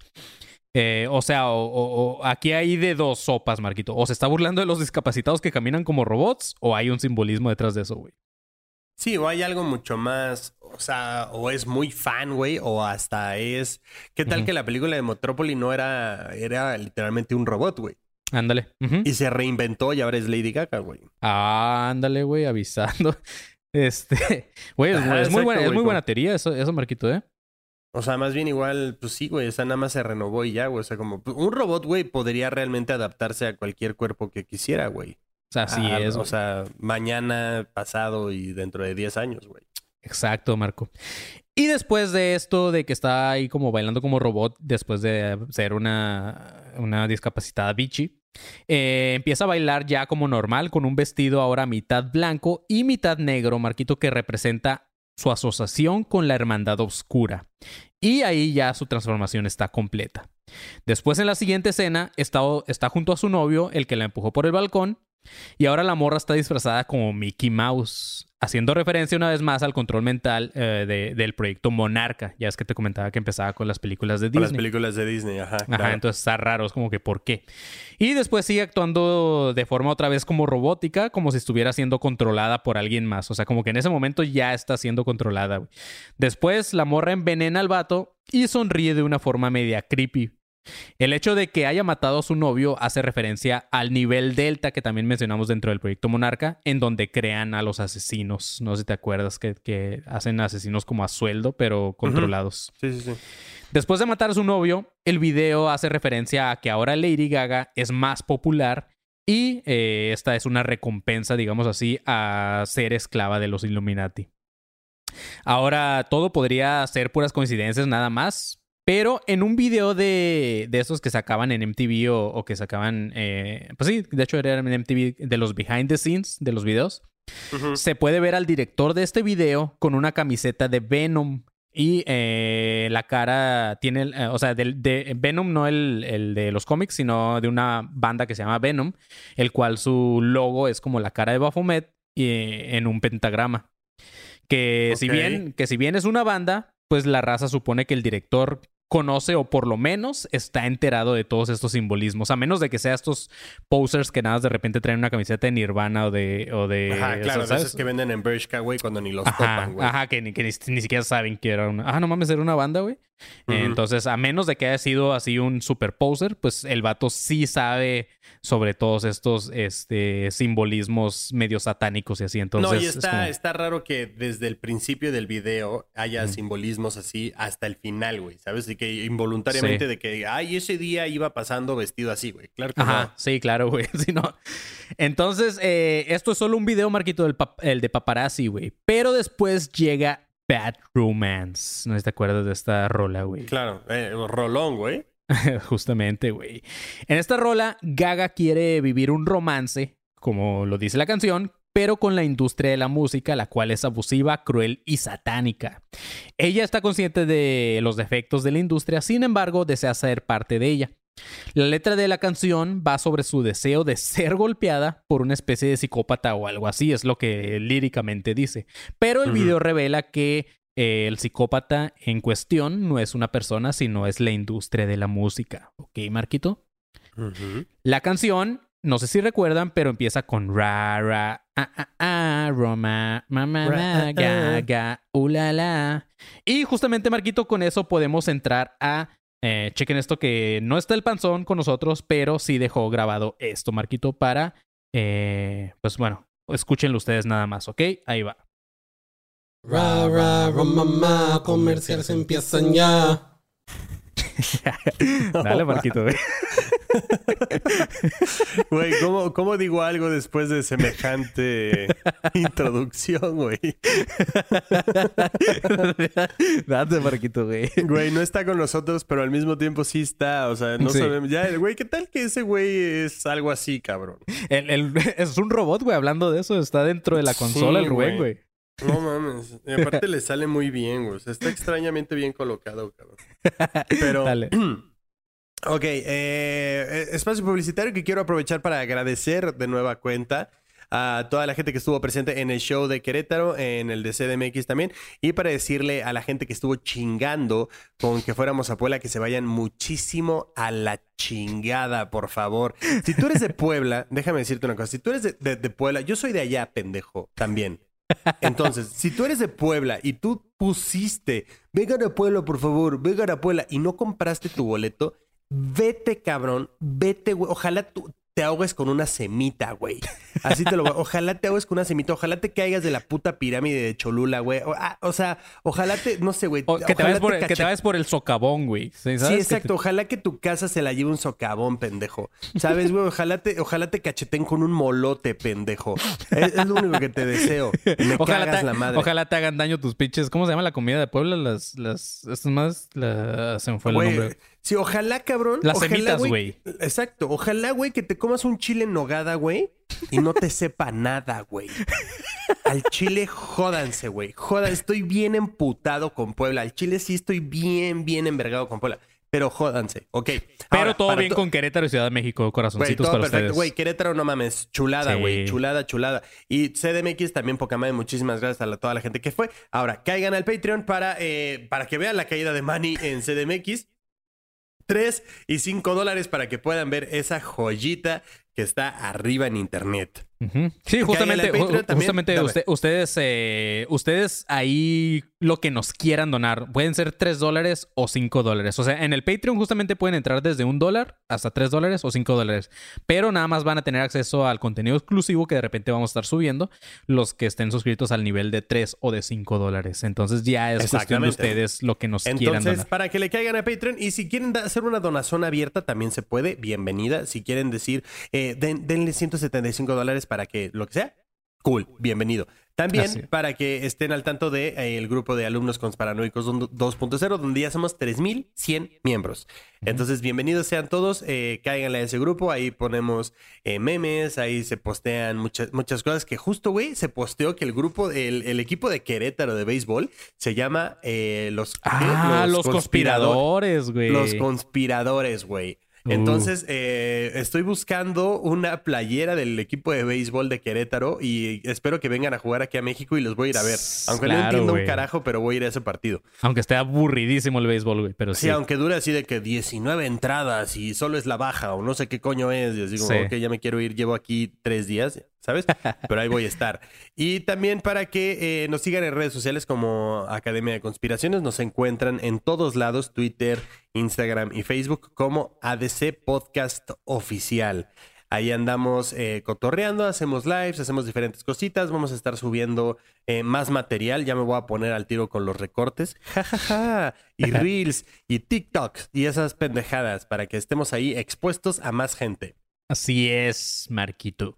Eh, o sea, o- o- o aquí hay de dos sopas, Marquito. O se está burlando de los discapacitados que caminan como robots, o hay un simbolismo detrás de eso, güey. Sí, o hay algo mucho más, o sea, o es muy fan, güey, o hasta es... ¿Qué tal que la película de Metrópoli no era, era literalmente un robot, güey? Ándale. Y se reinventó y ahora es Lady Gaga, güey. Ándale, güey, avisando. Este, güey, es, muy buena, es muy buena teoría eso, eso, Marquito, ¿eh? O sea, más bien igual, pues sí, güey, esa nada más se renovó y ya, güey. O sea, como pues, un robot, güey, podría realmente adaptarse a cualquier cuerpo que quisiera, güey. O sea, así Ah, es. O güey. sea, mañana, pasado y dentro de 10 años, güey. Exacto, Marco. Y después de esto, de que está ahí como bailando como robot, después de ser una, una discapacitada bichi, eh, empieza a bailar ya como normal, con un vestido ahora mitad blanco y mitad negro, Marquito, que representa su asociación con la hermandad oscura. Y ahí ya su transformación está completa. Después en la siguiente escena está, junto a su novio, el que la empujó por el balcón, y ahora la morra está disfrazada como Mickey Mouse, haciendo referencia una vez más al control mental eh, de- del proyecto Monarca. Ya es que te comentaba que empezaba con las películas de Con las Disney. películas de Disney, ajá. Ajá, entonces está raro, es como que ¿por qué? Y después sigue actuando de forma otra vez como robótica, como si estuviera siendo controlada por alguien más. O sea, como que en ese momento ya está siendo controlada, güey. Después la morra envenena al vato y sonríe de una forma media creepy. El hecho de que haya matado a su novio hace referencia al nivel delta que también mencionamos dentro del proyecto Monarca, en donde crean a los asesinos. No sé si te acuerdas que, que hacen asesinos como a sueldo, pero controlados. Sí, sí, sí. Después de matar a su novio, el video hace referencia a que ahora Lady Gaga es más popular y eh, esta es una recompensa, digamos así, a ser esclava de los Illuminati. Ahora, todo podría ser puras coincidencias nada más, pero en un video de, de esos que sacaban en MTV o, o que sacaban, eh, pues sí, de hecho era en MTV de los behind the scenes de los videos, se puede ver al director de este video con una camiseta de Venom. Y eh, la cara tiene, eh, o sea, de, Venom no el, el de los cómics, sino de una banda que se llama Venom, el cual su logo es como la cara de Baphomet en un pentagrama. Que, si bien, que si bien es una banda, pues la raza supone que el director conoce o por lo menos está enterado de todos estos simbolismos, a menos de que sea estos posers que nada más de repente traen una camiseta de Nirvana o de... O de Ajá, claro, esos que venden en Bershka, güey, cuando ni los Ajá, topan, güey. ajá, que, ni, que ni, ni siquiera saben que era una... Ah, no mames, era una banda, güey. Entonces, a menos de que haya sido así un super poser, pues el vato sí sabe sobre todos estos este, simbolismos medio satánicos y así. Entonces, no, y es está, como- está raro que desde el principio del video haya simbolismos así hasta el final, güey, ¿sabes? Y que involuntariamente Sí. de que, ay, ese día iba pasando vestido así, güey. Claro que Ajá, no. sí, claro, güey. Si no. Entonces, eh, esto es solo un video, Marquito, del el de paparazzi, güey. Pero después llega Bad Romance. No te acuerdas de esta rola, güey. Claro, eh, rolón, güey. Justamente, güey. En esta rola, Gaga quiere vivir un romance, como lo dice la canción, pero con la industria de la música, la cual es abusiva, cruel y satánica. Ella está consciente de los defectos de la industria, sin embargo, desea ser parte de ella. La letra de la canción va sobre su deseo de ser golpeada por una especie de psicópata o algo así, es lo que líricamente dice. Pero el video revela que eh, el psicópata en cuestión no es una persona, sino es la industria de la música. ¿Ok, Marquito? La canción, no sé si recuerdan, pero empieza con ra, ra, ah, ah, ah, Roma, mamá, Ra, ma, ga, ga, ulala. Y justamente, Marquito, con eso podemos entrar a. eh, chequen esto que no está el panzón con nosotros, pero sí dejó grabado esto, Marquito, para. eh, pues bueno, escúchenlo ustedes nada más, ¿ok? Ahí va. Ra, ra, ra, mamá, comerciales empiezan ya. Dale, Marquito, güey. ¿cómo, ¿cómo digo algo después de semejante introducción, güey? Date, Marquito, güey. Güey, no está con nosotros, pero al mismo tiempo sí está. O sea, no Sí. sabemos. Ya, güey, ¿qué tal que ese güey es algo así, cabrón? El- el- es un robot, güey, hablando de eso. Está dentro de la consola Sí, el Rubén, güey. güey. No mames. Y aparte le sale muy bien, güey. O sea, está extrañamente bien colocado, cabrón. Pero. Dale. Ok, eh, espacio publicitario que quiero aprovechar para agradecer de nueva cuenta a toda la gente que estuvo presente en el show de Querétaro, en el de CDMX también, y para decirle a la gente que estuvo chingando con que fuéramos a Puebla que se vayan muchísimo a la chingada, por favor. Si tú eres de Puebla, déjame decirte una cosa, si tú eres de, de- de Puebla, yo soy de allá, pendejo, también. Entonces, si tú eres de Puebla y tú pusiste, vengan a Puebla, por favor, vengan a Puebla, y no compraste tu boleto, vete, cabrón, vete, güey. Ojalá tú te ahogues con una semita, güey. Así te lo voy. Ojalá te ahogues con una semita. Ojalá te caigas de la puta pirámide de Cholula, güey. O, ah, o sea, ojalá te, no sé, güey. O que, te vayas por, el- que te vayas por el socavón, güey. Sí, exacto. Ojalá que tu casa se la lleve un socavón, pendejo. ¿Sabes, güey? Ojalá te, ojalá te cacheten con un molote, pendejo. Es, es lo único que te deseo. Me Ojalá cagas te, la madre. ojalá te hagan daño tus pinches. ¿Cómo se llama la comida de Puebla? Las, las, estas más, la- se me fue el Güey, nombre. Sí, ojalá, cabrón. Las ojalá, semitas, güey. Exacto. Ojalá, güey, que te comas un chile en nogada, güey, y no te sepa nada, güey. Al chile, jódanse, güey. Jodan, estoy bien emputado con Puebla. Al chile sí estoy bien, bien envergado con Puebla. Pero jódanse, ok. Pero Ahora, todo bien to- con Querétaro y Ciudad de México, corazoncitos todo para perfecto. ustedes. Güey, Querétaro, no mames. Chulada, Sí. güey. Chulada, chulada. Y CDMX también, poca madre. Muchísimas gracias a la- toda la gente que fue. Ahora, caigan al Patreon para, eh, para que vean la caída de Manny en CDMX. 3 y 5 dólares para que puedan ver esa joyita que está arriba en internet. Sí, justamente, justamente usted- ustedes, eh, ustedes ahí lo que nos quieran donar pueden ser 3 dólares o 5 dólares. O sea, en el Patreon justamente pueden entrar desde un dólar hasta 3 dólares o 5 dólares. Pero nada más van a tener acceso al contenido exclusivo que de repente vamos a estar subiendo los que estén suscritos al nivel de 3 o de 5 dólares. Entonces ya es cuestión de ustedes lo que nos quieran Entonces, donar. para que le caigan a Patreon y si quieren hacer una donación abierta, también se puede. Bienvenida. Si quieren decir, eh, den- denle 175 dólares para que lo que sea, cool, bienvenido. También Así. para que estén al tanto del de, eh, el grupo de alumnos conspiranoicos don- 2.0, donde ya somos 3.100 miembros. Entonces, bienvenidos sean todos, eh, cáiganle a ese grupo, ahí ponemos eh, memes, ahí se postean muchas, muchas cosas que justo, güey, se posteó que el grupo, el, el equipo de Querétaro de béisbol se llama eh, los. Ah, los, conspirador- conspiradores, güey. Los conspiradores, güey. Uh. Entonces, eh, estoy buscando una playera del equipo de béisbol de Querétaro y espero que vengan a jugar aquí a México y los voy a ir a ver. Aunque no Claro, entiendo güey. un carajo, pero voy a ir a ese partido. Aunque esté aburridísimo el béisbol, güey. Pero Sí, sí. aunque dure así de que 19 entradas y solo es la baja o no sé qué coño es. Y así como, Sí. ok, ya me quiero ir, llevo aquí tres días, ¿sabes? Pero ahí voy a estar. Y también para que eh, nos sigan en redes sociales como Academia de Conspiraciones, nos encuentran en todos lados, Twitter, Instagram y Facebook como ADC Podcast Oficial. Ahí andamos eh, cotorreando, hacemos lives, hacemos diferentes cositas. Vamos a estar subiendo eh, más material. Ya me voy a poner al tiro con los recortes. Ja, ja, ja. Y reels y TikToks y esas pendejadas para que estemos ahí expuestos a más gente. Así es, Marquito.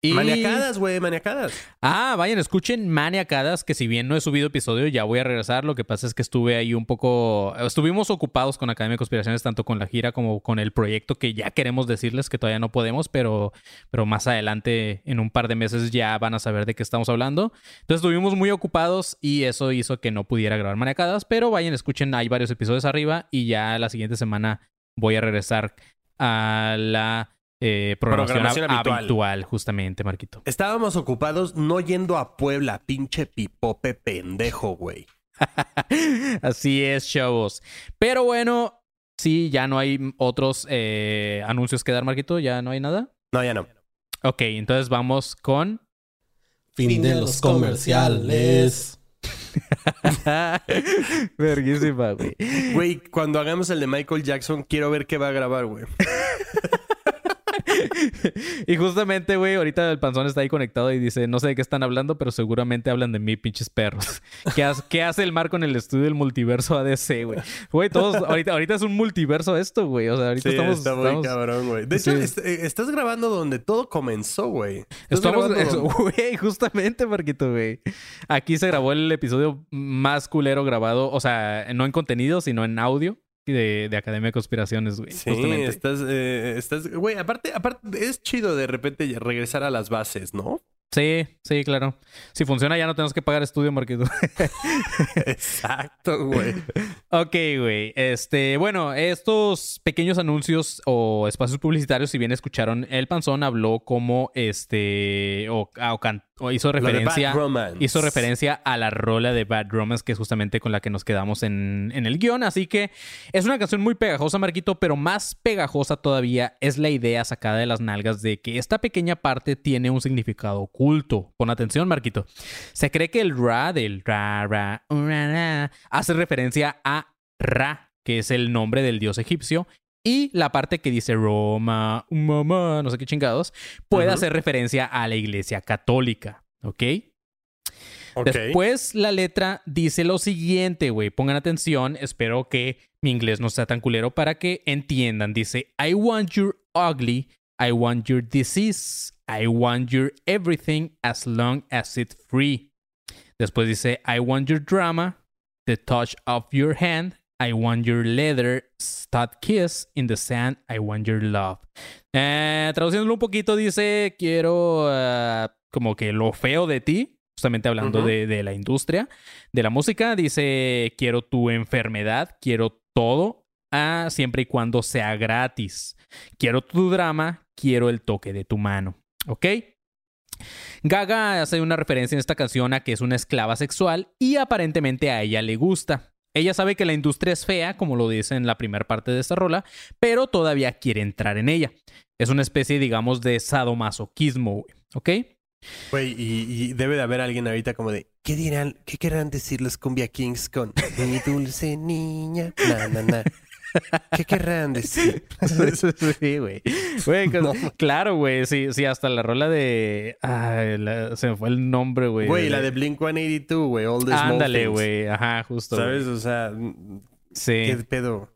Y... Maniacadas, güey, maniacadas. Ah, vayan, escuchen Maniacadas, que si bien no he subido episodio, ya voy a regresar. Lo que pasa es que estuve ahí un poco... Estuvimos ocupados con Academia de Conspiraciones, tanto con la gira como con el proyecto que ya queremos decirles que todavía no podemos, pero, pero más adelante, en un par de meses, ya van a saber de qué estamos hablando. Entonces estuvimos muy ocupados y eso hizo que no pudiera grabar Maniacadas, pero vayan, escuchen, hay varios episodios arriba y ya la siguiente semana voy a regresar a la... eh, programación, Programación hab- habitual. habitual, justamente, Marquito. Estábamos ocupados no yendo a Puebla, pinche pipope pendejo, güey. Así es, chavos. Pero bueno, sí, ya no hay otros eh, anuncios que dar, Marquito. Ya no hay nada. No, ya no. Ok, entonces vamos con. Fin de los comerciales. Verguísima, güey. Güey, cuando hagamos el de Michael Jackson, quiero ver qué va a grabar, güey. y justamente, güey, ahorita el panzón está ahí conectado y dice, no sé de qué están hablando, pero seguramente hablan de mí, pinches perros. ¿Qué, hace, qué hace el Marco en el estudio del multiverso ADC, güey? Güey, todos, ahorita, ahorita es un multiverso esto, güey. O sea, ahorita Sí, estamos... está muy estamos- cabrón, güey. De hecho, est- eh, estás grabando donde todo comenzó, güey. Estamos, güey, justamente, Marquito, güey. Aquí se grabó el episodio más culero grabado, o sea, no en contenido, sino en audio de, de Academia de Conspiraciones, güey. Sí, justamente. estás, eh, estás, güey, aparte, aparte, es chido de repente regresar a las bases, ¿no? Sí, sí, claro. Si funciona ya no tenemos que pagar estudio, Marquito. Exacto, güey. ok, güey. Este, bueno, estos pequeños anuncios o espacios publicitarios, si bien escucharon, el panzón habló como este, o, ah, o can- o hizo referencia. Hizo referencia a la rola de Bad Romance, que es justamente con la que nos quedamos en, en el guion. Así que es una canción muy pegajosa, Marquito, pero más pegajosa todavía es la idea sacada de las nalgas de que esta pequeña parte tiene un significado oculto. Pon atención, Marquito. Se cree que el Ra del Ra, Ra, Ra, Ra, hace referencia a Ra, que es el nombre del dios egipcio. Y la parte que dice Roma, mamá, no sé qué chingados, puede hacer referencia a la iglesia católica. ¿Ok? Ok. Después la letra dice lo siguiente, güey. Pongan atención. Espero que mi inglés no sea tan culero para que entiendan. Dice, I want your ugly. I want your disease. I want your everything as long as it's free. Después dice, I want your drama. The touch of your hand. I want your leather stud kiss in the sand. I want your love. Eh, traduciéndolo un poquito, dice: Quiero ah, como que lo feo de ti. Justamente hablando de, de la industria de la música. Dice: Quiero tu enfermedad. Quiero todo. ah, siempre y cuando sea gratis. Quiero tu drama. Quiero el toque de tu mano. ¿Ok? Gaga hace una referencia en esta canción a que es una esclava sexual y aparentemente a ella le gusta. Ella sabe que la industria es fea, como lo dice en la primera parte de esta rola, pero todavía quiere entrar en ella. Es una especie, digamos, de sadomasoquismo, güey, ¿ok? Güey, y, debe de haber alguien ahorita como de, ¿qué dirán, qué querrán decir los Cumbia Kings con mi dulce niña? Na. ¿Qué querrán decir? sí, güey. Güey, No. claro, güey. Sí, sí, hasta la rola de. Ay, la- se me fue el nombre, güey. Güey, la de Blink 182, güey, All the Small Ándale, güey. Ajá, justo. ¿Sabes? O sea, Sí. ¿qué pedo?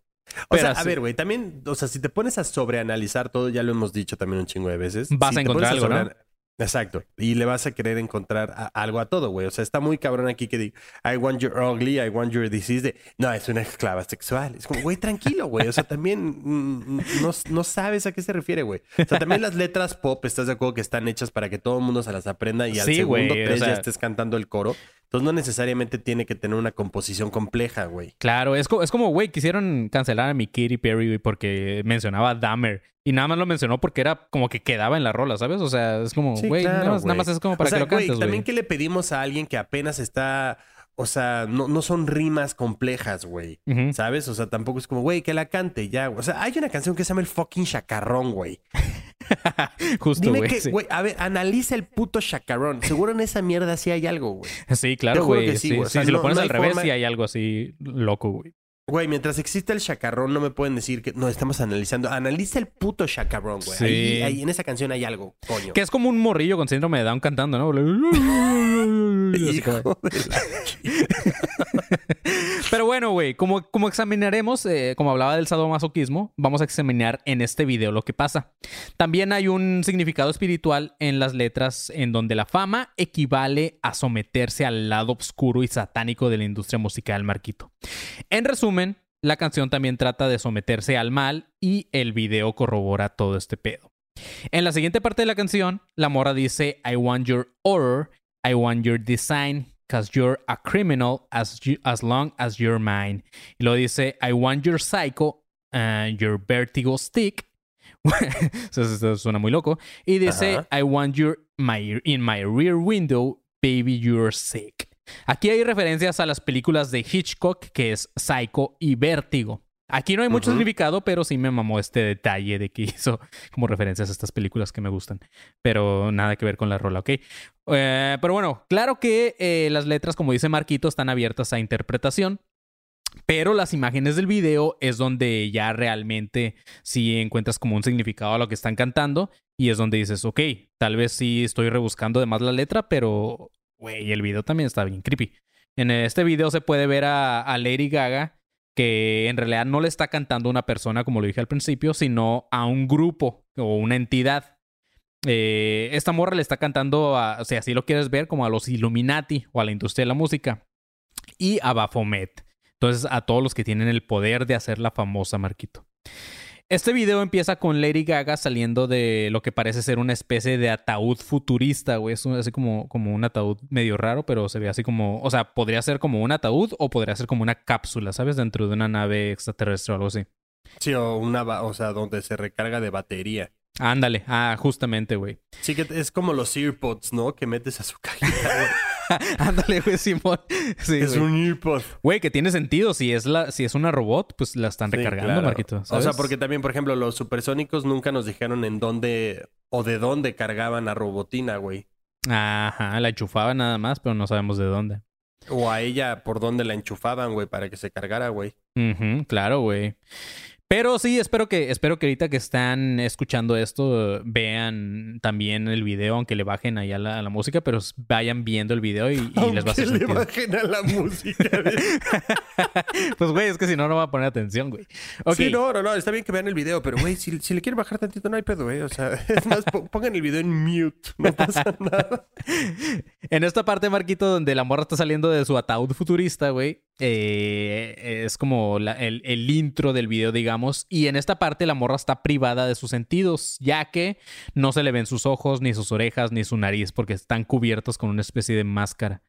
O Pero sea, a ver, güey, también, o sea, si te pones a sobreanalizar todo, ya lo hemos dicho también un chingo de veces. Vas Si a encontrar algo, ¿no? Exacto. Y le vas a querer encontrar a- algo a todo, güey. O sea, está muy cabrón aquí que diga, I want your ugly, I want your disease. De, no, es una esclava sexual. Es como, güey, tranquilo, güey. O sea, también mm, no, no sabes a qué se refiere, güey. O sea, también las letras pop, ¿estás de acuerdo que están hechas para que todo el mundo se las aprenda y al Sí, segundo güey, o tres sea- ya estés cantando el coro? Entonces no necesariamente tiene que tener una composición compleja, güey. Claro, es, co- es como, güey, quisieron cancelar a mi Katy Perry, güey, porque mencionaba a Dahmer. Y nada más lo mencionó porque era como que quedaba en la rola, ¿sabes? O sea, es como, Sí, güey, claro, nada, más, nada güey. más es como para o sea, que lo güey, cantes, También güey. que le pedimos a alguien que apenas está, o sea, no, no son rimas complejas, güey. ¿Sabes? O sea, tampoco es como, güey, que la cante ya. güey. O sea, hay una canción que se llama El fucking chacarrón, güey. Justo, Dime güey. que, sí. güey, a ver, analiza el puto chacarrón. Seguro en esa mierda sí hay algo, güey. Sí, claro, güey. sí, Sí. O sí, sea, si lo pones no al revés, forma- sí hay algo así loco, güey. Güey, mientras exista el chacarrón, no me pueden decir que no estamos analizando. Analiza el puto chacarrón, güey. Sí. Ahí, ahí en esa canción hay algo, coño. Que es como un morrillo con síndrome de Down cantando, ¿no? Hijo de la Pero bueno, güey, como, examinaremos, eh, como hablaba del sadomasoquismo, vamos a examinar en este video lo que pasa. También hay un significado espiritual en las letras en donde la fama equivale a someterse al lado oscuro y satánico de la industria musical, Marquito. En resumen, la canción también trata de someterse al mal y el video corrobora todo este pedo. En la siguiente parte de la canción, la mora dice, I want your horror, I want your design, cause you're a criminal as, you- as long as you're mine. Y luego dice, I want your psycho, uh, your vertigo stick. eso, suena muy loco. Y dice. I want your my, in my rear window, baby, you're sick. Aquí hay referencias a las películas de Hitchcock, que es Psycho y Vértigo. Aquí no hay mucho significado, pero sí me mamó este detalle de que hizo como referencias a estas películas que me gustan. Pero nada que ver con la rola, ¿ok? Eh, pero bueno, claro que eh, las letras, como dice Marquito, están abiertas a interpretación. Pero las imágenes del video es donde ya realmente sí encuentras como un significado a lo que están cantando y es donde dices, ok, tal vez sí estoy rebuscando de más la letra, pero, güey, el video también está bien creepy. En este video se puede ver a, a Lady Gaga que en realidad no le está cantando a una persona, como lo dije al principio, sino a un grupo o una entidad. Eh, esta morra le está cantando, a, o sea, si lo quieres ver, como a los Illuminati o a la industria de la música y a Baphomet. Entonces, a todos los que tienen el poder de hacer la famosa Marquito. Este video empieza con Lady Gaga saliendo de lo que parece ser una especie de ataúd futurista, güey. Es así como, como un ataúd medio raro, pero se ve así como. O sea, podría ser como un ataúd o podría ser como una cápsula, ¿sabes? Dentro de una nave extraterrestre o algo así. Sí, o una, o sea, donde se recarga de batería. Ándale, ah, justamente, güey. Sí, que es como los earpods, ¿no? Que metes a su cajita. Ándale, güey, Simón. Sí, es güey. un earpod. Güey, que tiene sentido. Si es, la, si es una robot, pues la están Sí, recargando, claro. Marquito. O sea, porque también, por ejemplo, los supersónicos nunca nos dijeron en dónde o de dónde cargaban a Robotina, güey. Ajá, la enchufaba nada más, pero no sabemos de dónde. O a ella por dónde la enchufaban, güey, para que se cargara, güey. Claro, güey. Pero sí, espero que, espero que ahorita que están escuchando esto, eh, vean también el video, aunque le bajen ahí a la, a la música, pero vayan viendo el video y, y les va a hacer Aunque le sentido. bajen a la música. pues, güey, es que si no, no va a poner atención, güey. Ok. Sí, no, no, no, está bien que vean el video, pero, güey, si, si le quieren bajar tantito, no hay pedo, güey. O sea, es más, po- pongan el video en mute, no pasa nada. En esta parte, Marquito, donde la morra está saliendo de su ataúd futurista, güey, eh, es como el intro del video, digamos. Y en esta parte la morra está privada de sus sentidos, ya que no se le ven sus ojos, ni sus orejas, ni su nariz, porque están cubiertos con una especie de máscara.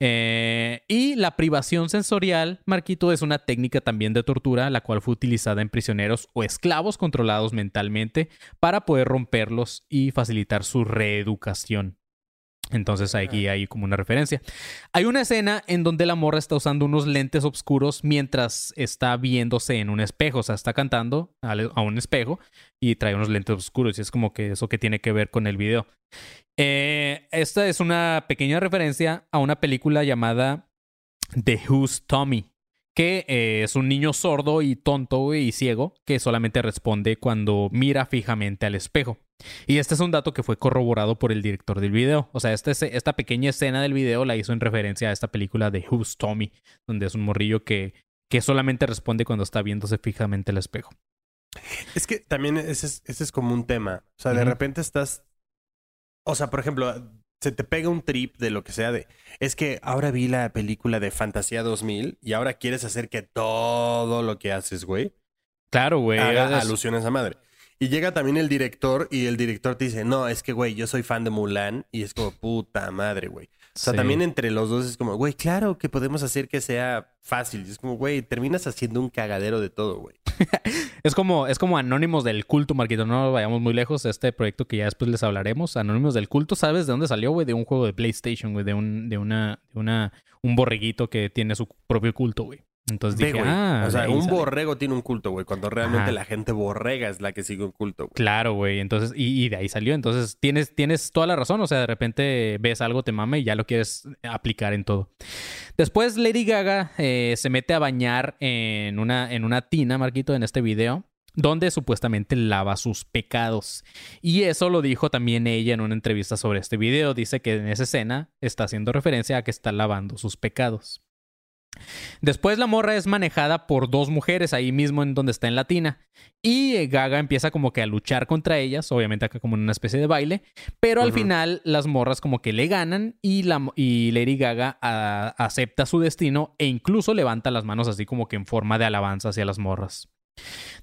Eh, y la privación sensorial, Marquito, es una técnica también de tortura, la cual fue utilizada en prisioneros o esclavos controlados mentalmente para poder romperlos y facilitar su reeducación. Entonces aquí hay como una referencia. Hay una escena en donde la morra está usando unos lentes oscuros mientras está viéndose en un espejo. O sea, está cantando a un espejo y trae unos lentes oscuros. Y es como que eso que tiene que ver con el video. Eh, esta es una pequeña referencia a una película llamada The Who's Tommy. Que eh, es un niño sordo y tonto y ciego que solamente responde cuando mira fijamente al espejo. Y este es un dato que fue corroborado por el director del video. O sea, este, esta pequeña escena del video la hizo en referencia a esta película de Who's Tommy, donde es un morrillo que, que solamente responde cuando está viéndose fijamente al espejo. Es que también ese es, ese es como un tema. O sea, de repente estás. O sea, por ejemplo, se te pega un trip de lo que sea de. Es que ahora vi la película de Fantasía 2000 y ahora quieres hacer que todo lo que haces, güey, Claro, güey. haga es- alusión a esa madre. Y llega también el director y el director te dice, no, es que, güey, yo soy fan de Mulan y es como puta madre, güey. O sea, Sí. también entre los dos es como, güey, claro que podemos hacer que sea fácil. Y es como, güey, terminas haciendo un cagadero de todo, güey. Es como, es como Anónimos del Culto, Marquito. No nos vayamos muy lejos. Este proyecto que ya después les hablaremos. Anónimos del Culto, ¿sabes de dónde salió, güey? De un juego de PlayStation, güey. De un, de una, de una, un borreguito que tiene su propio culto, güey. Entonces Ve, dije, ah, o sea, un sale. borrego tiene un culto, güey, cuando realmente Ajá. la gente borrega es la que sigue un culto, güey. Claro, güey. Entonces, y, y de ahí salió. Entonces, tienes, tienes toda la razón. O sea, de repente ves algo, te mama y ya lo quieres aplicar en todo. Después, Lady Gaga eh, se mete a bañar en una, en una tina, Marquito, en este video, donde supuestamente lava sus pecados. Y eso lo dijo también ella en una entrevista sobre este video. Dice que en esa escena está haciendo referencia a que está lavando sus pecados. Después la morra es manejada por dos mujeres ahí mismo en donde está en la tina. Y eh, Gaga empieza como que a luchar contra ellas, obviamente acá como en una especie de baile. Pero al final las morras como que le ganan y, la, y Lady Gaga a- acepta su destino e incluso levanta las manos así como que en forma de alabanza hacia las morras.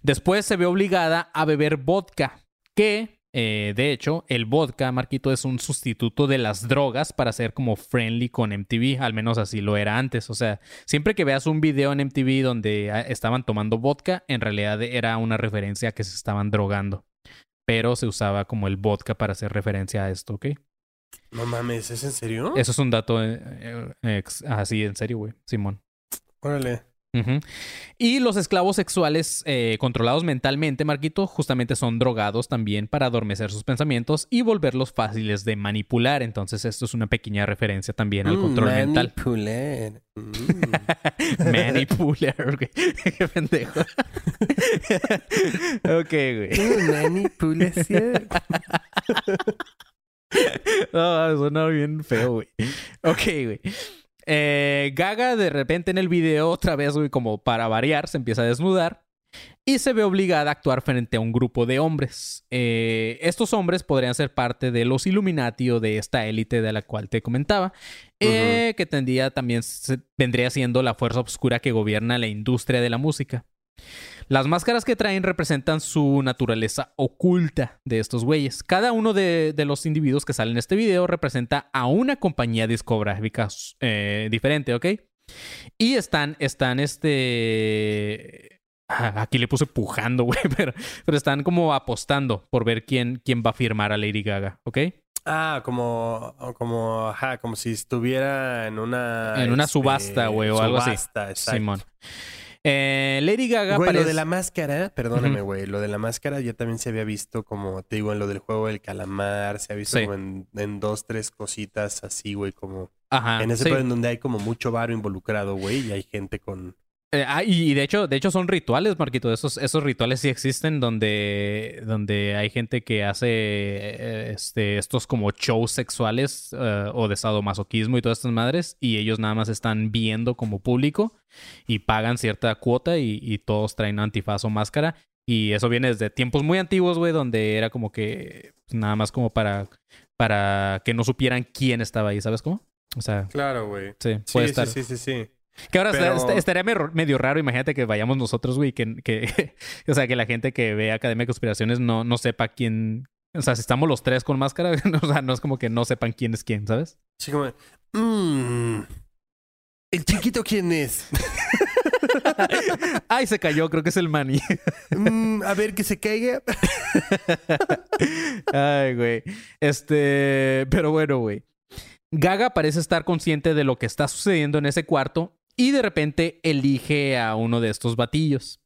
Después se ve obligada a beber vodka, que eh, de hecho el vodka, Marquito, es un sustituto de las drogas para ser como friendly con MTV, al menos así lo era antes. O sea, siempre que veas un video en MTV donde ah, estaban tomando vodka, en realidad era una referencia a que se estaban drogando. Pero se usaba como el vodka para hacer referencia a esto, ¿ok? No mames, ¿es en serio? Eso es un dato eh, eh, así, en serio, güey, Simón. Órale. Y los esclavos sexuales eh, controlados mentalmente, Marquito, justamente son drogados también para adormecer sus pensamientos y volverlos fáciles de manipular. Entonces, esto es una pequeña referencia también al Mm, control mental. manipular. Mm. Manipular, güey. Qué pendejo. ok, güey. Manipulación. No, suena bien feo, güey. Ok, güey. Eh, Gaga de repente en el video, otra vez, güey, como para variar, se empieza a desnudar y se ve obligada a actuar frente a un grupo de hombres. Eh, estos hombres podrían ser parte de los Illuminati o de esta élite de la cual te comentaba, eh, que tendría también se- vendría siendo la fuerza oscura que gobierna la industria de la música. Las máscaras que traen representan su naturaleza oculta de estos güeyes. Cada uno de, de los individuos que salen en este video representa a una compañía discográfica eh, diferente, ¿ok? Y están, están, este... Ah, Aquí le puse pujando, güey, pero, pero están como apostando por ver quién, quién va a firmar a Lady Gaga, ¿ok? Ah, como, como, ajá, como si estuviera en una... En una este, subasta, güey, o algo así. subasta, exacto. Simón. Eh, Lady Gaga Güey, lo de la máscara, perdóname, güey, lo de la máscara ya también se había visto como, te digo, en lo del juego del calamar, se ha visto Sí. como en, en dos, tres cositas así, güey, como Ajá, en ese sí. en donde hay como mucho varo involucrado, güey, y hay gente con... Eh, ah, y de hecho, de hecho son rituales, Marquito. Esos, esos rituales sí existen donde, donde hay gente que hace eh, este, estos como shows sexuales eh, o de sadomasoquismo y todas estas madres. Y ellos nada más están viendo como público y pagan cierta cuota y, y todos traen antifaz o máscara. Y eso viene desde tiempos muy antiguos, güey, donde era como que pues, nada más como para, para que no supieran quién estaba ahí, ¿sabes cómo? O sea, Claro, güey. sí, Sí, puede sí, estar. sí, sí, sí. Que ahora Pero- estaría medio, raro, imagínate que vayamos nosotros, güey, que, que o sea, que la gente que ve Academia de Conspiraciones no, no sepa quién, o sea, si estamos los tres con máscara, o sea, no es como que no sepan quién es quién, ¿sabes? Así como, mmm, ¿el chiquito quién es? Ay, se cayó, creo que es el Manny. Mm, a ver, que se caiga. Ay, güey. Este, pero bueno, güey. Gaga parece estar consciente de lo que está sucediendo en ese cuarto y de repente elige a uno de estos batillos.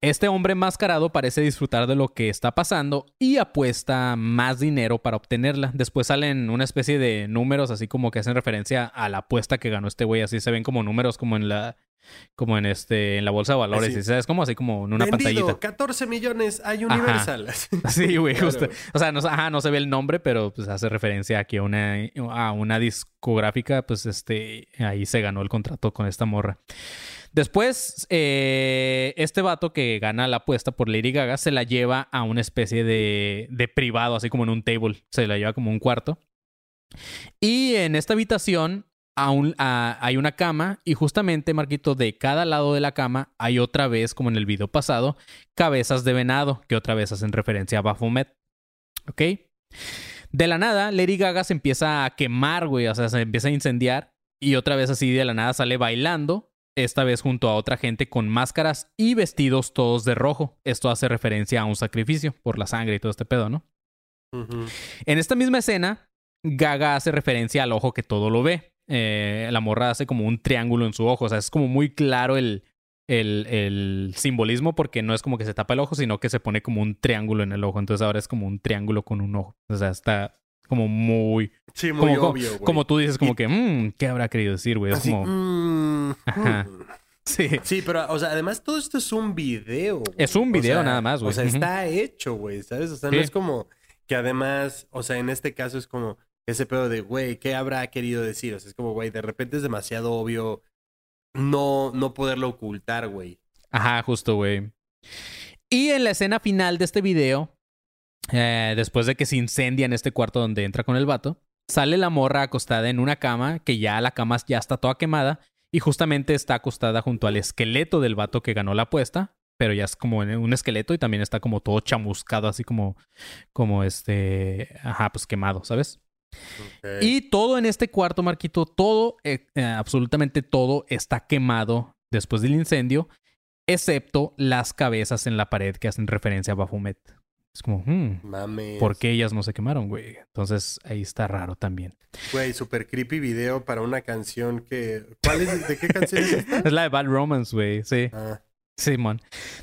Este hombre enmascarado parece disfrutar de lo que está pasando y apuesta más dinero para obtenerla. Después salen una especie de números así como que hacen referencia a la apuesta que ganó este güey. Así se ven como números como en la como en este en la bolsa de valores. Así. ¿sí ¿Sabes? Como así como en una Vendido, pantallita. 14 millones a Universal. Sí, güey, Claro. justo. O sea, no, ajá, no se ve el nombre, pero pues hace referencia aquí a una, a una discográfica, pues este, ahí se ganó el contrato con esta morra. Después, eh, este vato que gana la apuesta por Lady Gaga se la lleva a una especie de, de privado, así como en un table. Se la lleva como un cuarto. Y en esta habitación hay una cama y justamente, Marquito, de cada lado de la cama hay otra vez, como en el video pasado, cabezas de venado, que otra vez hacen referencia a Baphomet. ¿Ok? De la nada, Lady Gaga se empieza a quemar, güey, o sea, se empieza a incendiar y otra vez así de la nada sale bailando, esta vez junto a otra gente con máscaras y vestidos todos de rojo. Esto hace referencia a un sacrificio por la sangre y todo este pedo, ¿no? En esta misma escena, Gaga hace referencia al ojo que todo lo ve. Eh, la morra hace como un triángulo en su ojo. O sea, es como muy claro el, el, el simbolismo porque no es como que se tapa el ojo, sino que se pone como un triángulo en el ojo. Entonces ahora es como un triángulo con un ojo. O sea, está como muy... Sí, muy como, obvio, güey. como tú dices, como Y- que, "Mm, ¿qué habrá querido decir, güey? Es como... mm, Ajá. mm. Sí. Sí, pero, o sea, además todo esto es un video. güey. Es un O video sea, nada más, güey. O sea, está hecho, güey, ¿sabes? O sea, no es como que además, o sea, en este caso es como ese pedo de, güey, ¿qué habrá querido decir? O sea, es como, güey, de repente es demasiado obvio no, no poderlo ocultar, güey. Ajá, justo, güey. Y en la escena final de este video, eh, después de que se incendia en este cuarto donde entra con el vato, sale la morra acostada en una cama, que ya la cama ya está toda quemada, y justamente está acostada junto al esqueleto del vato que ganó la apuesta, pero ya es como un esqueleto y también está como todo chamuscado, así como, como este, ajá, pues quemado, ¿sabes? Y todo en este cuarto, Marquito, todo, eh, eh, absolutamente todo está quemado después del incendio, excepto las cabezas en la pared que hacen referencia a Baphomet. Es como, hmm, Mames. ¿por qué ellas no se quemaron, güey? Entonces ahí está raro también. Güey, super creepy video para una canción que... ¿Cuál es? ¿De qué canción es esta? Es la de Bad Romance, güey, sí. Ah. Simón.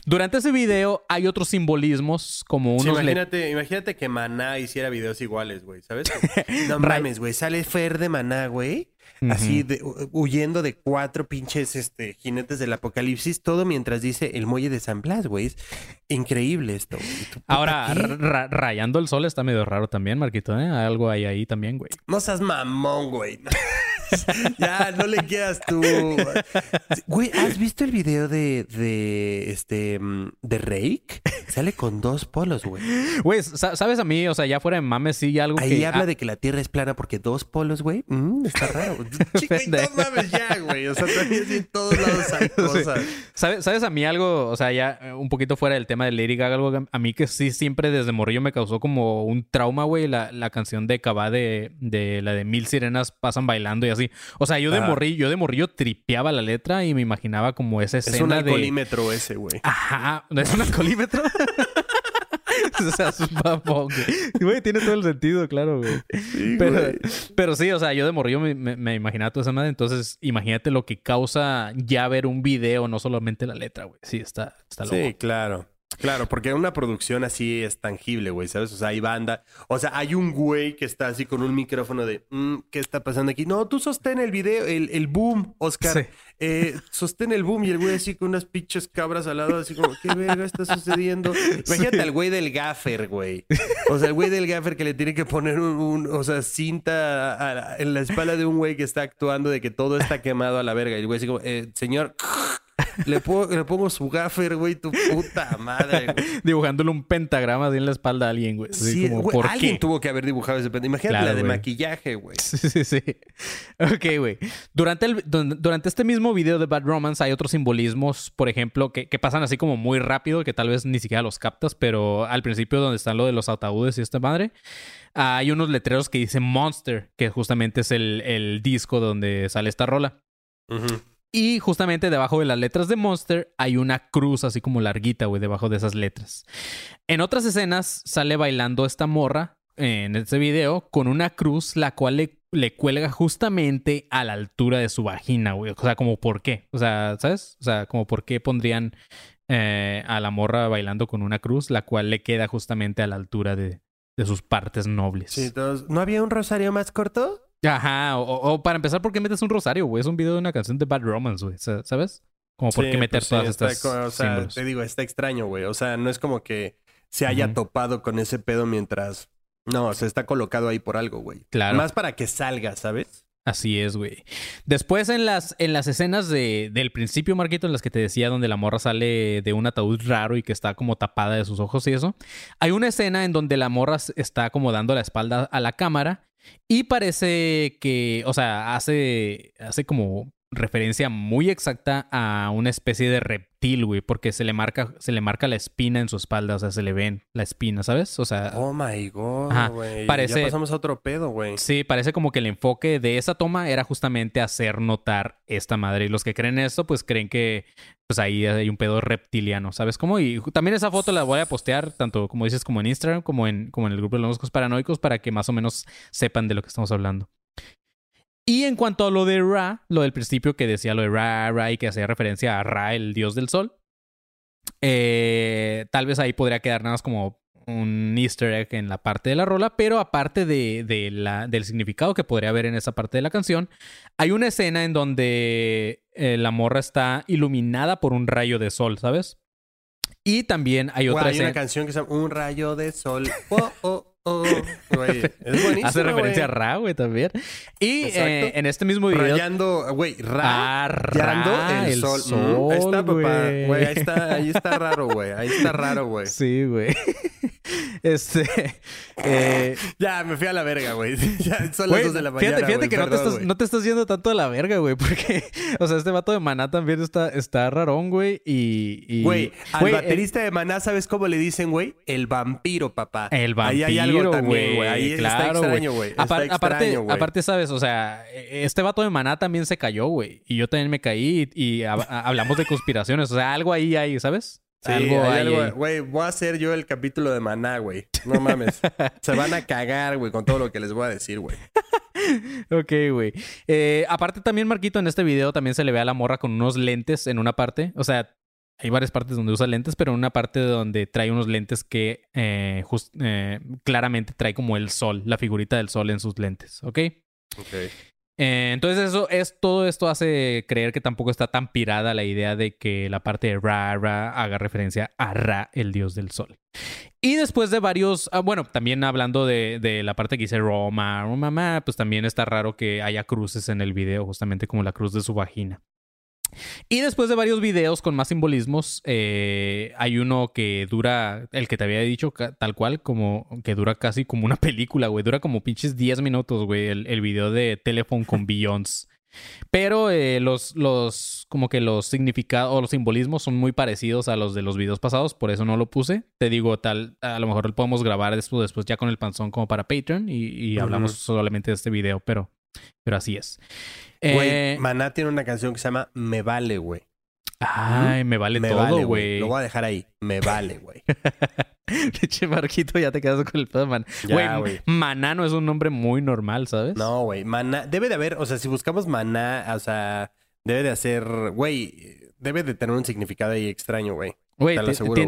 Durante ese video hay otros simbolismos como Sí, unos... le- imagínate, imagínate que Maná hiciera videos iguales, güey, ¿sabes? No mames, güey. Sale Fer de Maná, güey. Así, de- hu- huyendo de cuatro pinches este, jinetes del apocalipsis. Todo mientras dice el muelle de San Blas, güey. Es increíble esto, güey. ¿Tú, puta, Ahora, ra- rayando el sol está medio raro también, Marquito, ¿eh? Algo hay ahí también, güey. No seas mamón, güey. ya, no le quedas tú. Güey, ¿has visto el video de, de este mm, de Rake? Sale con dos polos, güey. Güey, sa- ¿sabes a mí? O sea, ya fuera de mames, sí, algo Ahí que... habla ah, de que la Tierra es plana porque dos polos, güey. Mm, está raro. Chico, y no mames ya, güey. O sea, también en todos lados hay cosas. ¿Sabes, ¿Sabes a mí algo? O sea, ya eh, un poquito fuera del tema de Lady Gaga, algo a mí que sí siempre desde morrillo me causó como un trauma, güey, la, la canción de Cabá de, de la de Mil Sirenas pasan bailando y así. O sea, yo de Ajá. morrillo, yo de morrillo tripeaba la letra y me imaginaba como esa escena Es un de... alcoholímetro ese, güey. Ajá, ¿no es un alcoholímetro? o sea, su mamón, güey. Güey, tiene todo el sentido, claro, güey. pero, pero sí, o sea, yo de morrillo me, me- me imaginaba toda esa madre. Entonces, imagínate lo que causa ya ver un video, no solamente la letra, güey. Sí, está, está loco. Sí, claro. Claro, porque una producción así es tangible, güey, ¿sabes? O sea, hay banda. O sea, hay un güey que está así con un micrófono de, "Mm, ¿qué está pasando aquí? No, tú sostén el video, el, el boom, Oscar. Sí. Eh, sostén el boom y el güey así con unas pinches cabras al lado, así como, ¿qué verga está sucediendo? Imagínate al güey del gaffer, güey. O sea, el güey del gaffer que le tiene que poner un, un- o sea, cinta a la- en la espalda de un güey que está actuando de que todo está quemado a la verga. Y el güey así como, eh, señor, le, pongo- le pongo su gaffer, güey, tu puta madre, güey. Dibujándole un pentagrama así en la espalda a alguien, güey. Así Sí, como, güey, ¿por alguien qué? tuvo que haber dibujado ese pendejo. Imagínate Claro, la de güey. maquillaje, güey. Sí, sí, sí. Ok, güey. Durante, el, durante este mismo video de Bad Romance hay otros simbolismos, por ejemplo, que, que pasan así como muy rápido, que tal vez ni siquiera los captas, pero al principio donde están lo de los ataúdes y esta madre, hay unos letreros que dicen Monster, que justamente es el, el disco donde sale esta rola. Ujú. Y justamente debajo de las letras de Monster hay una cruz así como larguita, güey, debajo de esas letras. En otras escenas sale bailando esta morra eh, en este video con una cruz la cual le, le cuelga justamente a la altura de su vagina, güey. O sea, como por qué. O sea, ¿sabes? O sea, como por qué pondrían eh, a la morra bailando con una cruz la cual le queda justamente a la altura de, de sus partes nobles. Sí, ¿No había un rosario más corto? Ajá, o, para empezar, ¿por qué metes un rosario, güey? Es un video de una canción de Bad Romance, güey. Sa- ¿Sabes? Como por Sí, qué meter pues sí, todas está estas O sea, símbolos. te digo, está extraño, güey. O sea, no es como que se haya topado con ese pedo mientras... No, o sea, está colocado ahí por algo, güey. Claro. Más para que salga, ¿sabes? Así es, güey. Después en las, en las escenas de, del principio, Marquito, en las que te decía donde la morra sale de un ataúd raro y que está como tapada de sus ojos y eso, hay una escena en donde la morra está como dando la espalda a la cámara y parece que, o sea, hace, hace como referencia muy exacta a una especie de reptil, güey, porque se le marca, se le marca la espina en su espalda, o sea, se le ven la espina, ¿sabes? O sea, Oh my god, güey. parece- Ya pasamos a otro pedo, güey. Sí, parece como que el enfoque de esa toma era justamente hacer notar esta madre. Y los que creen esto, pues creen que pues ahí hay un pedo reptiliano, ¿sabes cómo? Y también esa foto la voy a postear, tanto como dices, como en Instagram, como en, como en el grupo de los moscos paranoicos, para que más o menos sepan de lo que estamos hablando. Y en cuanto a lo de Ra, lo del principio que decía lo de Ra, Ra y que hacía referencia a Ra, el dios del sol, eh, tal vez ahí podría quedar nada más como un easter egg en la parte de la rola, pero aparte de, de la, del significado que podría haber en esa parte de la canción, hay una escena en donde eh, la morra está iluminada por un rayo de sol, ¿sabes? Y también hay otra hay una canción que se llama Un rayo de sol. Oh, oh. Güey, es buenísimo, Hace referencia a güey. Ra, güey, también. Y eh, en este mismo video... Rayando, güey, Ah, rayando Ra, el, el sol. sol, Mm, ahí está, papá. güey. Güey, ahí está, ahí está raro, güey. Ahí está raro, güey. Sí, güey. Este... eh, Ya, me fui a la verga, güey. Ya son las dos de la mañana. fíjate, que no, te estás, no te estás yendo tanto a la verga, güey, porque, o sea, este vato de Maná también está, está rarón, güey, y... Güey, al eh, baterista de Maná, ¿sabes cómo le dicen, güey? El vampiro, papá. El Ahí hay algo vampiro, también, güey. Ahí está claro, extraño, güey. Está Apar- aparte, extraño, güey. aparte, sabes, o sea, e- este vato de Maná también se cayó, güey. Y yo también me caí y, y hab- hablamos de conspiraciones. O sea, algo ahí hay, ¿sabes? Sí, algo hay algo- ahí. Güey, voy a hacer yo el capítulo de Maná, güey. No mames. Se van a cagar, güey, con todo lo que les voy a decir, güey. Ok, güey. Eh, aparte también, Marquito, en este video también se le ve a la morra con unos lentes en una parte. O sea, hay varias partes donde usa lentes, pero en una parte donde trae unos lentes que eh, jus- eh, claramente trae como el sol, la figurita del sol en sus lentes, ¿ok? Ok. Eh, entonces eso es todo esto hace creer que tampoco está tan pirada la idea de que la parte de Ra Ra haga referencia a Ra, el dios del sol. Y después de varios, ah, bueno, también hablando de, de la parte que dice Roma, Roma, ma, pues también está raro que haya cruces en el video, justamente como la cruz de su vagina. Y después de varios videos con más simbolismos, eh, hay uno que dura, el que te había dicho tal cual, como que dura casi como una película, güey. Dura como pinches 10 minutos, güey, el, el video de Telephone con Beyoncé. Pero eh, los, los, como que los significados o los simbolismos son muy parecidos a los de los videos pasados, por eso no lo puse. Te digo, tal, a lo mejor lo podemos grabar después, después ya con el panzón como para Patreon y, hablamos solamente de este video, pero, pero así es. Güey, Eh, Maná tiene una canción que se llama Me Vale, güey. ay, me vale Me todo, vale, güey. Lo voy a dejar ahí. Me vale, güey. Pinche Marquito, ya te quedas con el pedo, man. Güey. Maná no es un nombre muy normal, ¿sabes? No, güey. Maná. Debe de haber, o sea, si buscamos Maná, o sea, debe de hacer, güey, debe de tener un significado ahí extraño, güey. Güey,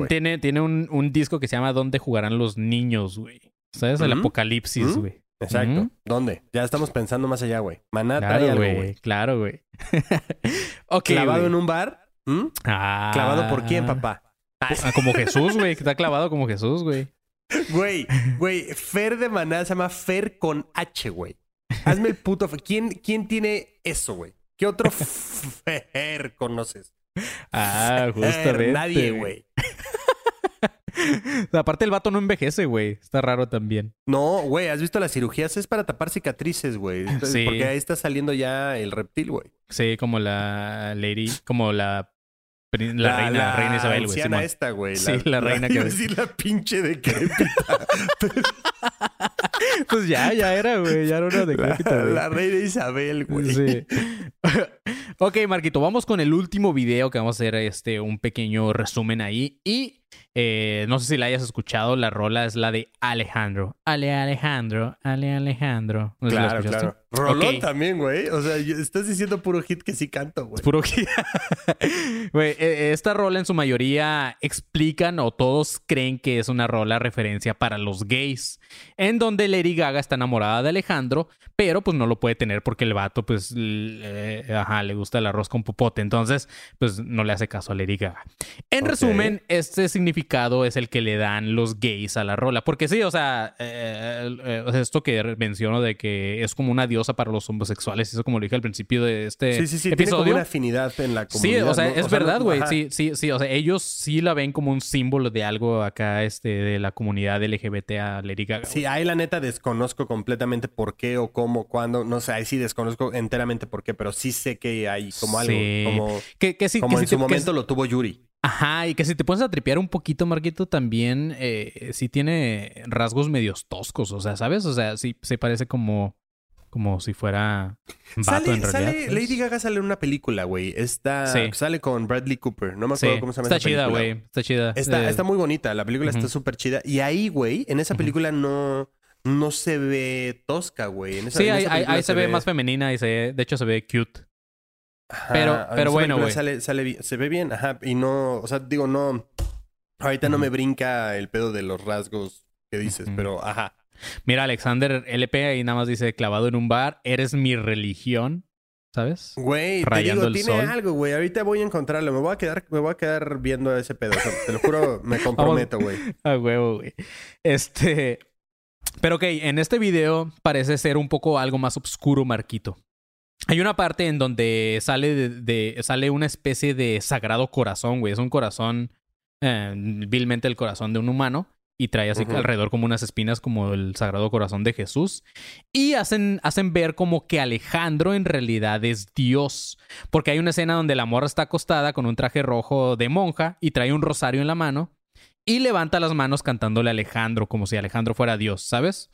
tiene, tiene un, un disco que se llama ¿Dónde jugarán los niños, güey? ¿Sabes? El apocalipsis, güey. Exacto. ¿Dónde? Ya estamos pensando más allá, güey. Maná trae Claro, algo, güey. Claro, güey. ok, Clavado en un bar. ¿Mm? Ah. ¿Clavado por quién, papá? Ah, como Jesús, güey. Que está clavado como Jesús, güey. Güey, güey, Fer de Maná se llama Fer con H, güey. Hazme el puto. ¿Quién, quién tiene eso, güey? ¿Qué otro Fer conoces? Ah, Fer, justamente. Nadie, güey. Aparte, el vato no envejece, güey. Está raro también. No, güey, ¿has visto las cirugías? Es para tapar cicatrices, güey. Sí. Porque ahí está saliendo ya el reptil, güey. Sí, como la lady, como la, reina, la reina Isabel, güey. anciana Simón. esta, güey. Sí, la reina que Iba a decir la pinche decrépita. Pues ya, ya era, güey. Ya era una decrépita, güey. la reina Isabel, güey. Sí. ok, Marquito, vamos con el último video que vamos a hacer este, un pequeño resumen ahí. Y eh, no sé si la hayas escuchado, la rola es la de Alejandro. Ale Alejandro, Ale Alejandro. No si Claro, claro. Rolón también, güey. O sea, estás diciendo puro hit que sí canto, güey. Es puro que- Güey, eh, esta rola en su mayoría explican o todos creen que es una rola referencia para los gays, en donde Lady Gaga está enamorada de Alejandro, pero pues no lo puede tener porque el vato pues eh, ajá, le gusta el arroz con popote, entonces pues no le hace caso a Lady Gaga. En Ok. resumen, este significado es el que le dan los gays a la rola, porque sí, o sea, eh, eh, o sea, esto que menciono de que es como una diosa para los homosexuales, eso como lo dije al principio de este Sí, sí, sí. Tiene episodio. como una afinidad en la Sí, comunidad. o sea, ¿no? es verdad, no- güey. ajá. Sí, sí, sí. O sea, ellos sí la ven como un símbolo de algo acá, este, de la comunidad LGBT a Lady Gaga. Sí, ahí la neta desconozco completamente por qué o cómo, cuándo. No sé, ahí sí desconozco enteramente por qué, pero sí sé que hay como algo. Sí. Como, Que, que sí, como que en sí su te- momento lo tuvo Yuri. Ajá, y que si te pones a tripear un poquito, Marquito, también eh, sí tiene rasgos medios toscos. O sea, ¿sabes? O sea, sí se parece como, como si fuera vato Sale, en realidad. sale-. Lady Gaga sale en una película, güey. Está, Sí. Sale con Bradley Cooper. No me Sí, acuerdo cómo se llama está esa chida, güey. Está chida. Está, Eh, está muy bonita. La película está súper chida. Y ahí, güey, en esa película no, no se ve tosca, güey. En esa- Sí, en ahí, esa ahí- película ahí se ve más femenina y se, de hecho se ve cute. Ajá, Pero- pero bueno, güey. Sale, sale se ve bien, ajá. Y no, o sea, digo, no. Ahorita no me brinca el pedo de los rasgos que dices, pero ajá. Mira, Alexander LP ahí nada más dice clavado en un bar, eres mi religión, ¿sabes? Güey, te digo, tiene sol. algo, güey. Ahorita voy a encontrarlo. Me voy a quedar, me voy a quedar viendo ese pedo. O sea, te lo juro, me comprometo, güey. A huevo, güey. Este. Pero ok, en este video parece ser un poco algo más oscuro, Marquito. Hay una parte en donde sale de, de- sale una especie de sagrado corazón, güey. Es un corazón, eh, vilmente el corazón de un humano. Y trae así alrededor como unas espinas como el sagrado corazón de Jesús. Y hacen, hacen ver como que Alejandro en realidad es Dios. Porque hay una escena donde la morra está acostada con un traje rojo de monja y trae un rosario en la mano. Y levanta las manos cantándole a Alejandro como si Alejandro fuera Dios, ¿sabes?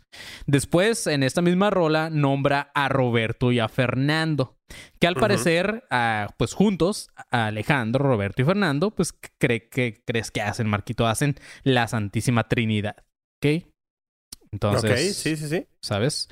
Después, en esta misma rola, nombra a Roberto y a Fernando, que al parecer, ah, pues juntos, a Alejandro, Roberto y Fernando, pues cree que crees que hacen, Marquito, hacen la Santísima Trinidad, ¿ok? Entonces, ok, sí, sí, sí. ¿sabes?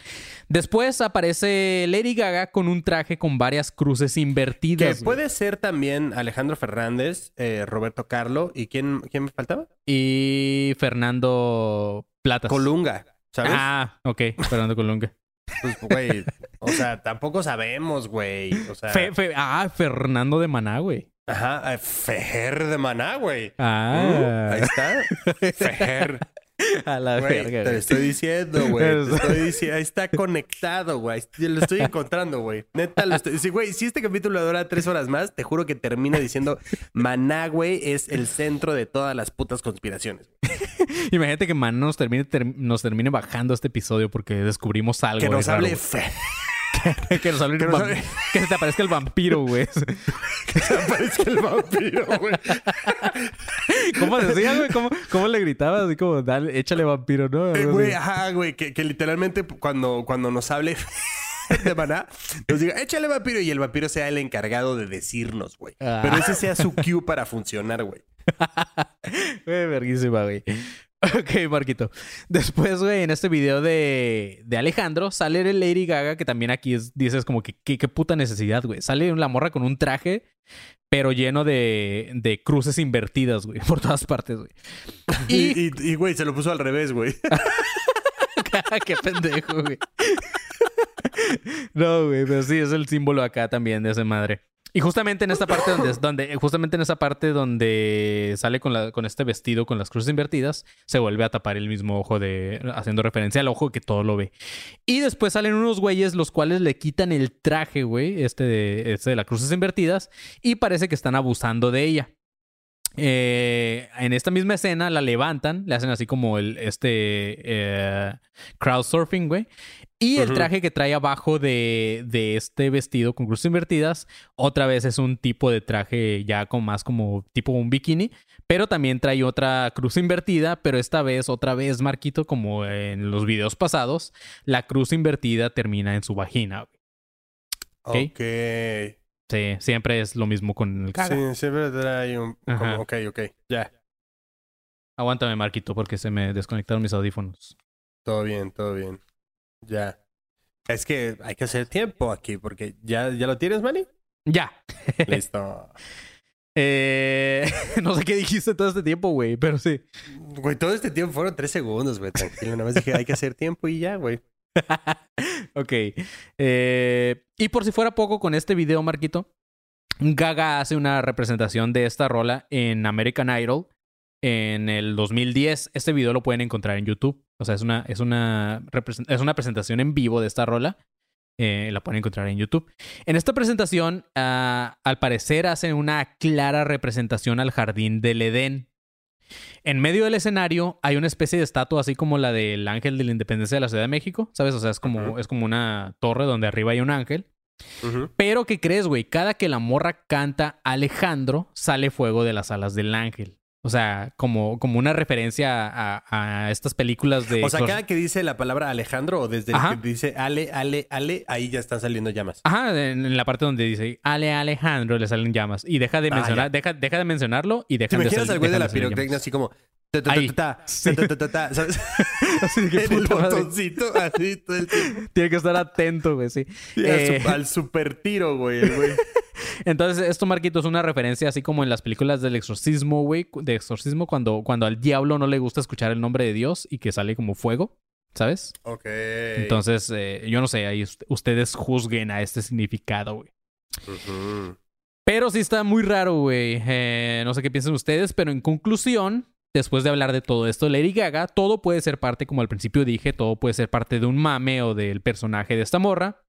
Después aparece Lady Gaga con un traje con varias cruces Que invertidas. güey. puede ser también Alejandro Fernández, eh, Roberto Carlo y ¿quién, quién me faltaba? Y Fernando Platas. Colunga, ¿sabes? Ah, ok, Fernando Colunga. Pues, güey, o sea, tampoco sabemos, güey. O sea, Fe- fe- ah, Fernando de Maná, güey. ajá, eh, Fejer de Maná, güey. Ah, Uh, ahí está. Fejer. a la Güey, verga. te lo estoy diciendo, güey. Te estoy diciendo, está conectado, güey. Lo estoy encontrando, güey. Neta, lo estoy. Sí, güey, si este capítulo dura tres horas más, te juro que termino diciendo Maná, güey, es el centro de todas las putas conspiraciones. Imagínate que Maná nos termine, ter- nos termine bajando este episodio porque descubrimos algo. Que nos hable fe. que nos hable que nos hable- que se te aparezca el vampiro, güey. Parece el vampiro, güey. ¿Cómo decía, güey? ¿Cómo, ¿Cómo le gritabas? Así como, dale, échale vampiro, ¿no? Eh, Güey, ajá, güey, que, que literalmente cuando, cuando nos hable de maná, nos diga, échale vampiro y el vampiro sea el encargado de decirnos, güey. Ah. Pero ese sea su cue para funcionar, güey. Güey, verguísima, güey. Ok, Marquito. Después, güey, en este video de, de Alejandro, sale el Lady Gaga, que también aquí es- dices como que qué, puta necesidad, güey. Sale la morra con un traje, pero lleno de, de cruces invertidas, güey, por todas partes, güey. Y... Y, y, y, güey, se lo puso al revés, güey. qué pendejo, güey. no, güey, pero sí, es el símbolo acá también de esa madre. Y justamente en esta parte donde, donde justamente en esa parte donde sale con, la, con este vestido con las cruces invertidas, se vuelve a tapar el mismo ojo de haciendo referencia al ojo que todo lo ve. Y después salen unos güeyes los cuales le quitan el traje, güey, este de, este de las cruces invertidas y parece que están abusando de ella. Eh, en esta misma escena la levantan, le hacen así como el este eh, crowdsurfing, güey. Y el traje que trae abajo de, de este vestido con cruces invertidas, otra vez es un tipo de traje ya con más como tipo un bikini, pero también trae otra cruz invertida, pero esta vez, otra vez, Marquito, como en los videos pasados, la cruz invertida termina en su vagina. ok. Sí, siempre es lo mismo con el caga. Sí, siempre trae un... Como, ok, ok. Ya. Aguántame, Marquito, porque se me desconectaron mis audífonos. Todo bien, todo bien. Ya. Es que hay que hacer tiempo aquí porque ya, ya lo tienes, Manny. Ya. Listo. Eh, no sé qué dijiste todo este tiempo, güey, pero sí. Güey, todo este tiempo fueron tres segundos, güey. Tranquilo. Nada más dije, hay que hacer tiempo y ya, güey. ok. Eh, y por si fuera poco con este video, Marquito, Gaga hace una representación de esta rola en American Idol en el 2010. Este video lo pueden encontrar en YouTube. O sea, es una, es una, es una presentación en vivo de esta rola. Eh, la pueden encontrar en YouTube. En esta presentación, ah, al parecer, hacen una clara representación al jardín del Edén. En medio del escenario hay una especie de estatua así como la del ángel de la independencia de la Ciudad de México, ¿sabes? O sea, es como, es como una torre donde arriba hay un ángel. Pero ¿qué crees, güey? Cada que la morra canta Alejandro, sale fuego de las alas del ángel. O sea, como, como una referencia a, a estas películas de... O sea, cada que dice la palabra Alejandro o desde el que dice Ale, Ale, Ale, ahí ya están saliendo llamas. Ajá, en, en la parte donde dice Ale Alejandro le salen llamas. Y deja de Ah, mencionar, deja, deja de mencionarlo y ¿Te deja de imaginas sal- al güey de la pirotecnia así como... Así que el botoncito, así todo el tiempo. Tiene que estar atento, güey, sí. Al Eh, su- Al super tiro, güey, el güey. Entonces, esto, Marquito, es una referencia así como en las películas del exorcismo, güey. De exorcismo, cuando, cuando al diablo no le gusta escuchar el nombre de Dios y que sale como fuego, ¿sabes? Ok. Entonces, eh, yo no sé, ahí ust- ustedes juzguen a este significado, güey. Pero sí está muy raro, güey. Eh, no sé qué piensan ustedes, pero en conclusión, después de hablar de todo esto, Lady Gaga, todo puede ser parte, como al principio dije, todo puede ser parte de un mame o del personaje de esta morra.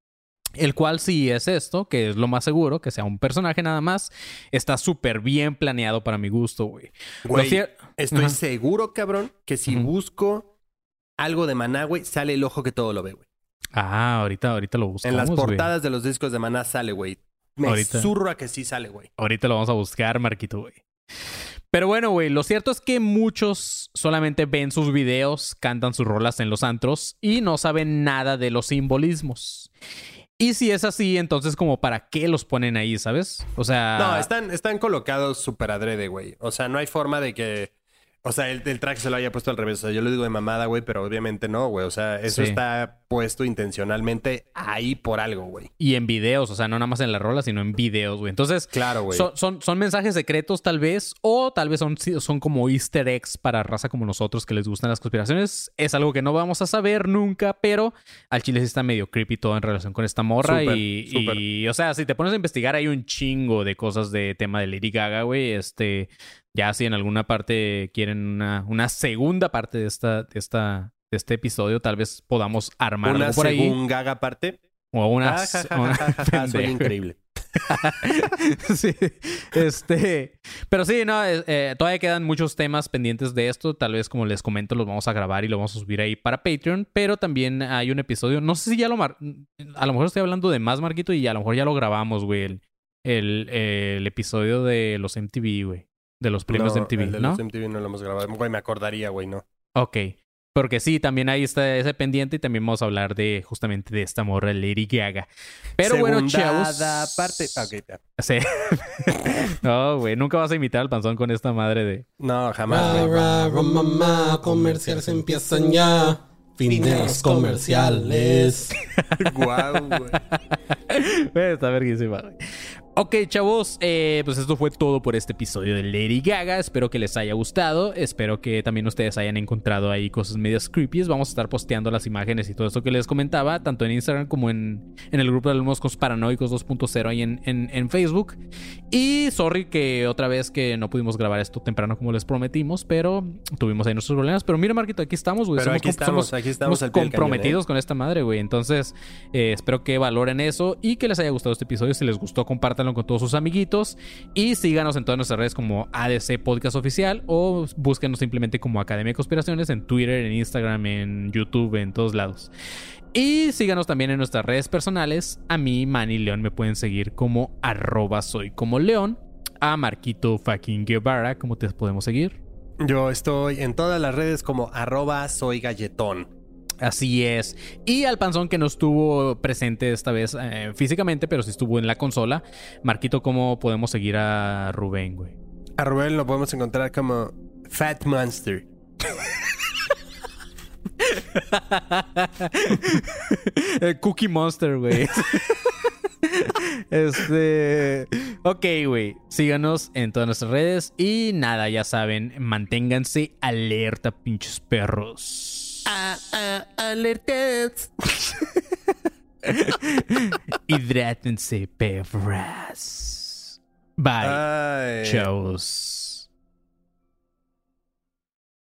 El cual sí es esto, que es lo más seguro, que sea un personaje nada más. Está súper bien planeado para mi gusto, güey. Güey, estoy seguro, cabrón, que si busco algo de Maná, güey, sale el ojo que todo lo ve, güey. Ah, ahorita, ahorita lo buscamos, En las güey. portadas de los discos de Maná sale, güey. Me Ahorita. zurro a que sí sale, güey. Ahorita lo vamos a buscar, Marquito, güey. Pero bueno, güey, lo cierto es que muchos solamente ven sus videos, cantan sus rolas en los antros y no saben nada de los simbolismos. Y si es así, entonces como para qué los ponen ahí, ¿sabes? O sea... No, están, están colocados súper adrede, güey. O sea, no hay forma de que... O sea, el, el traje se lo haya puesto al revés. O sea, yo lo digo de mamada, güey, pero obviamente no, güey. O sea, eso Sí. está puesto intencionalmente ahí por algo, güey. Y en videos, o sea, no nada más en la rola, sino en videos, güey. Entonces, Claro, güey. son, son, son mensajes secretos tal vez, o tal vez son, son como easter eggs para raza como nosotros que les gustan las conspiraciones. Es algo que no vamos a saber nunca, pero al chile sí está medio creepy todo en relación con esta morra. Y, y, o sea, si te pones a investigar, hay un chingo de cosas de tema de Lady Gaga, güey. Este, ya si en alguna parte quieren una, una segunda parte de esta, de esta, de este episodio, tal vez podamos armar Una algo por ahí. según Gaga aparte. O una. Ah, ja, ja, una- ja, increíble. sí, este, pero sí, no, eh, todavía quedan muchos temas pendientes de esto. Tal vez, como les comento, los vamos a grabar y lo vamos a subir ahí para Patreon. Pero también hay un episodio, no sé si ya lo mar- a lo mejor estoy hablando de más, Marquito, y a lo mejor ya lo grabamos, güey. El, el, el episodio de los MTV, güey. De los premios de No, MTV, el de ¿no? los MTV no lo hemos grabado. Güey, me acordaría, güey, no. Ok. Porque sí, también ahí está ese pendiente y también vamos a hablar de justamente de esta morra Lady Gaga. Pero bueno, chavos. Parte. Ah, Ok, ya. Sí. no, güey, nunca vas a imitar al panzón con esta madre de. No, jamás, Ra, ra, ra, mamá, comerciales empiezan ya. Fin de los comerciales. Guau, güey. Güey, Está verguísima, güey. Ok, chavos, eh, pues esto fue todo por este episodio de Lady Gaga. Espero que les haya gustado. Espero que también ustedes hayan encontrado ahí cosas medias creepy. Vamos a estar posteando las imágenes y todo esto que les comentaba, tanto en Instagram como en, en el grupo de alumnos paranoicos 2.0 ahí en, en, en Facebook. Y sorry que otra vez que no pudimos grabar esto temprano como les prometimos, pero tuvimos ahí nuestros problemas. Pero mira, Marquito, aquí estamos, güey. Somos aquí estamos, somos- aquí estamos somos cañón, comprometidos con esta madre, güey. Entonces, eh, espero que valoren eso y que les haya gustado este episodio. Si les gustó, compártanlo con todos sus amiguitos. Y síganos en todas nuestras redes como ADC Podcast Oficial o búsquenos simplemente como Academia de Conspiraciones en Twitter, en Instagram, en YouTube, en todos lados. Y síganos también en nuestras redes personales. A mí, Manny León, me pueden seguir como arroba soy como León. A Marquito fucking Guevara, ¿cómo te podemos seguir? Yo estoy en todas las redes como arroba soy galletón. Así es. Y al panzón que no estuvo presente esta vez eh, físicamente, pero sí estuvo en la consola. Marquito, ¿cómo podemos seguir a Rubén, güey? A Rubén lo podemos encontrar como Fat Monster. El Cookie Monster, güey. Este. Ok, güey. Síganos en todas nuestras redes. Y nada, ya saben, manténganse alerta, pinches perros. Ah, ah, alertas. Hidrátense, perras. Bye. Ay. Chavos.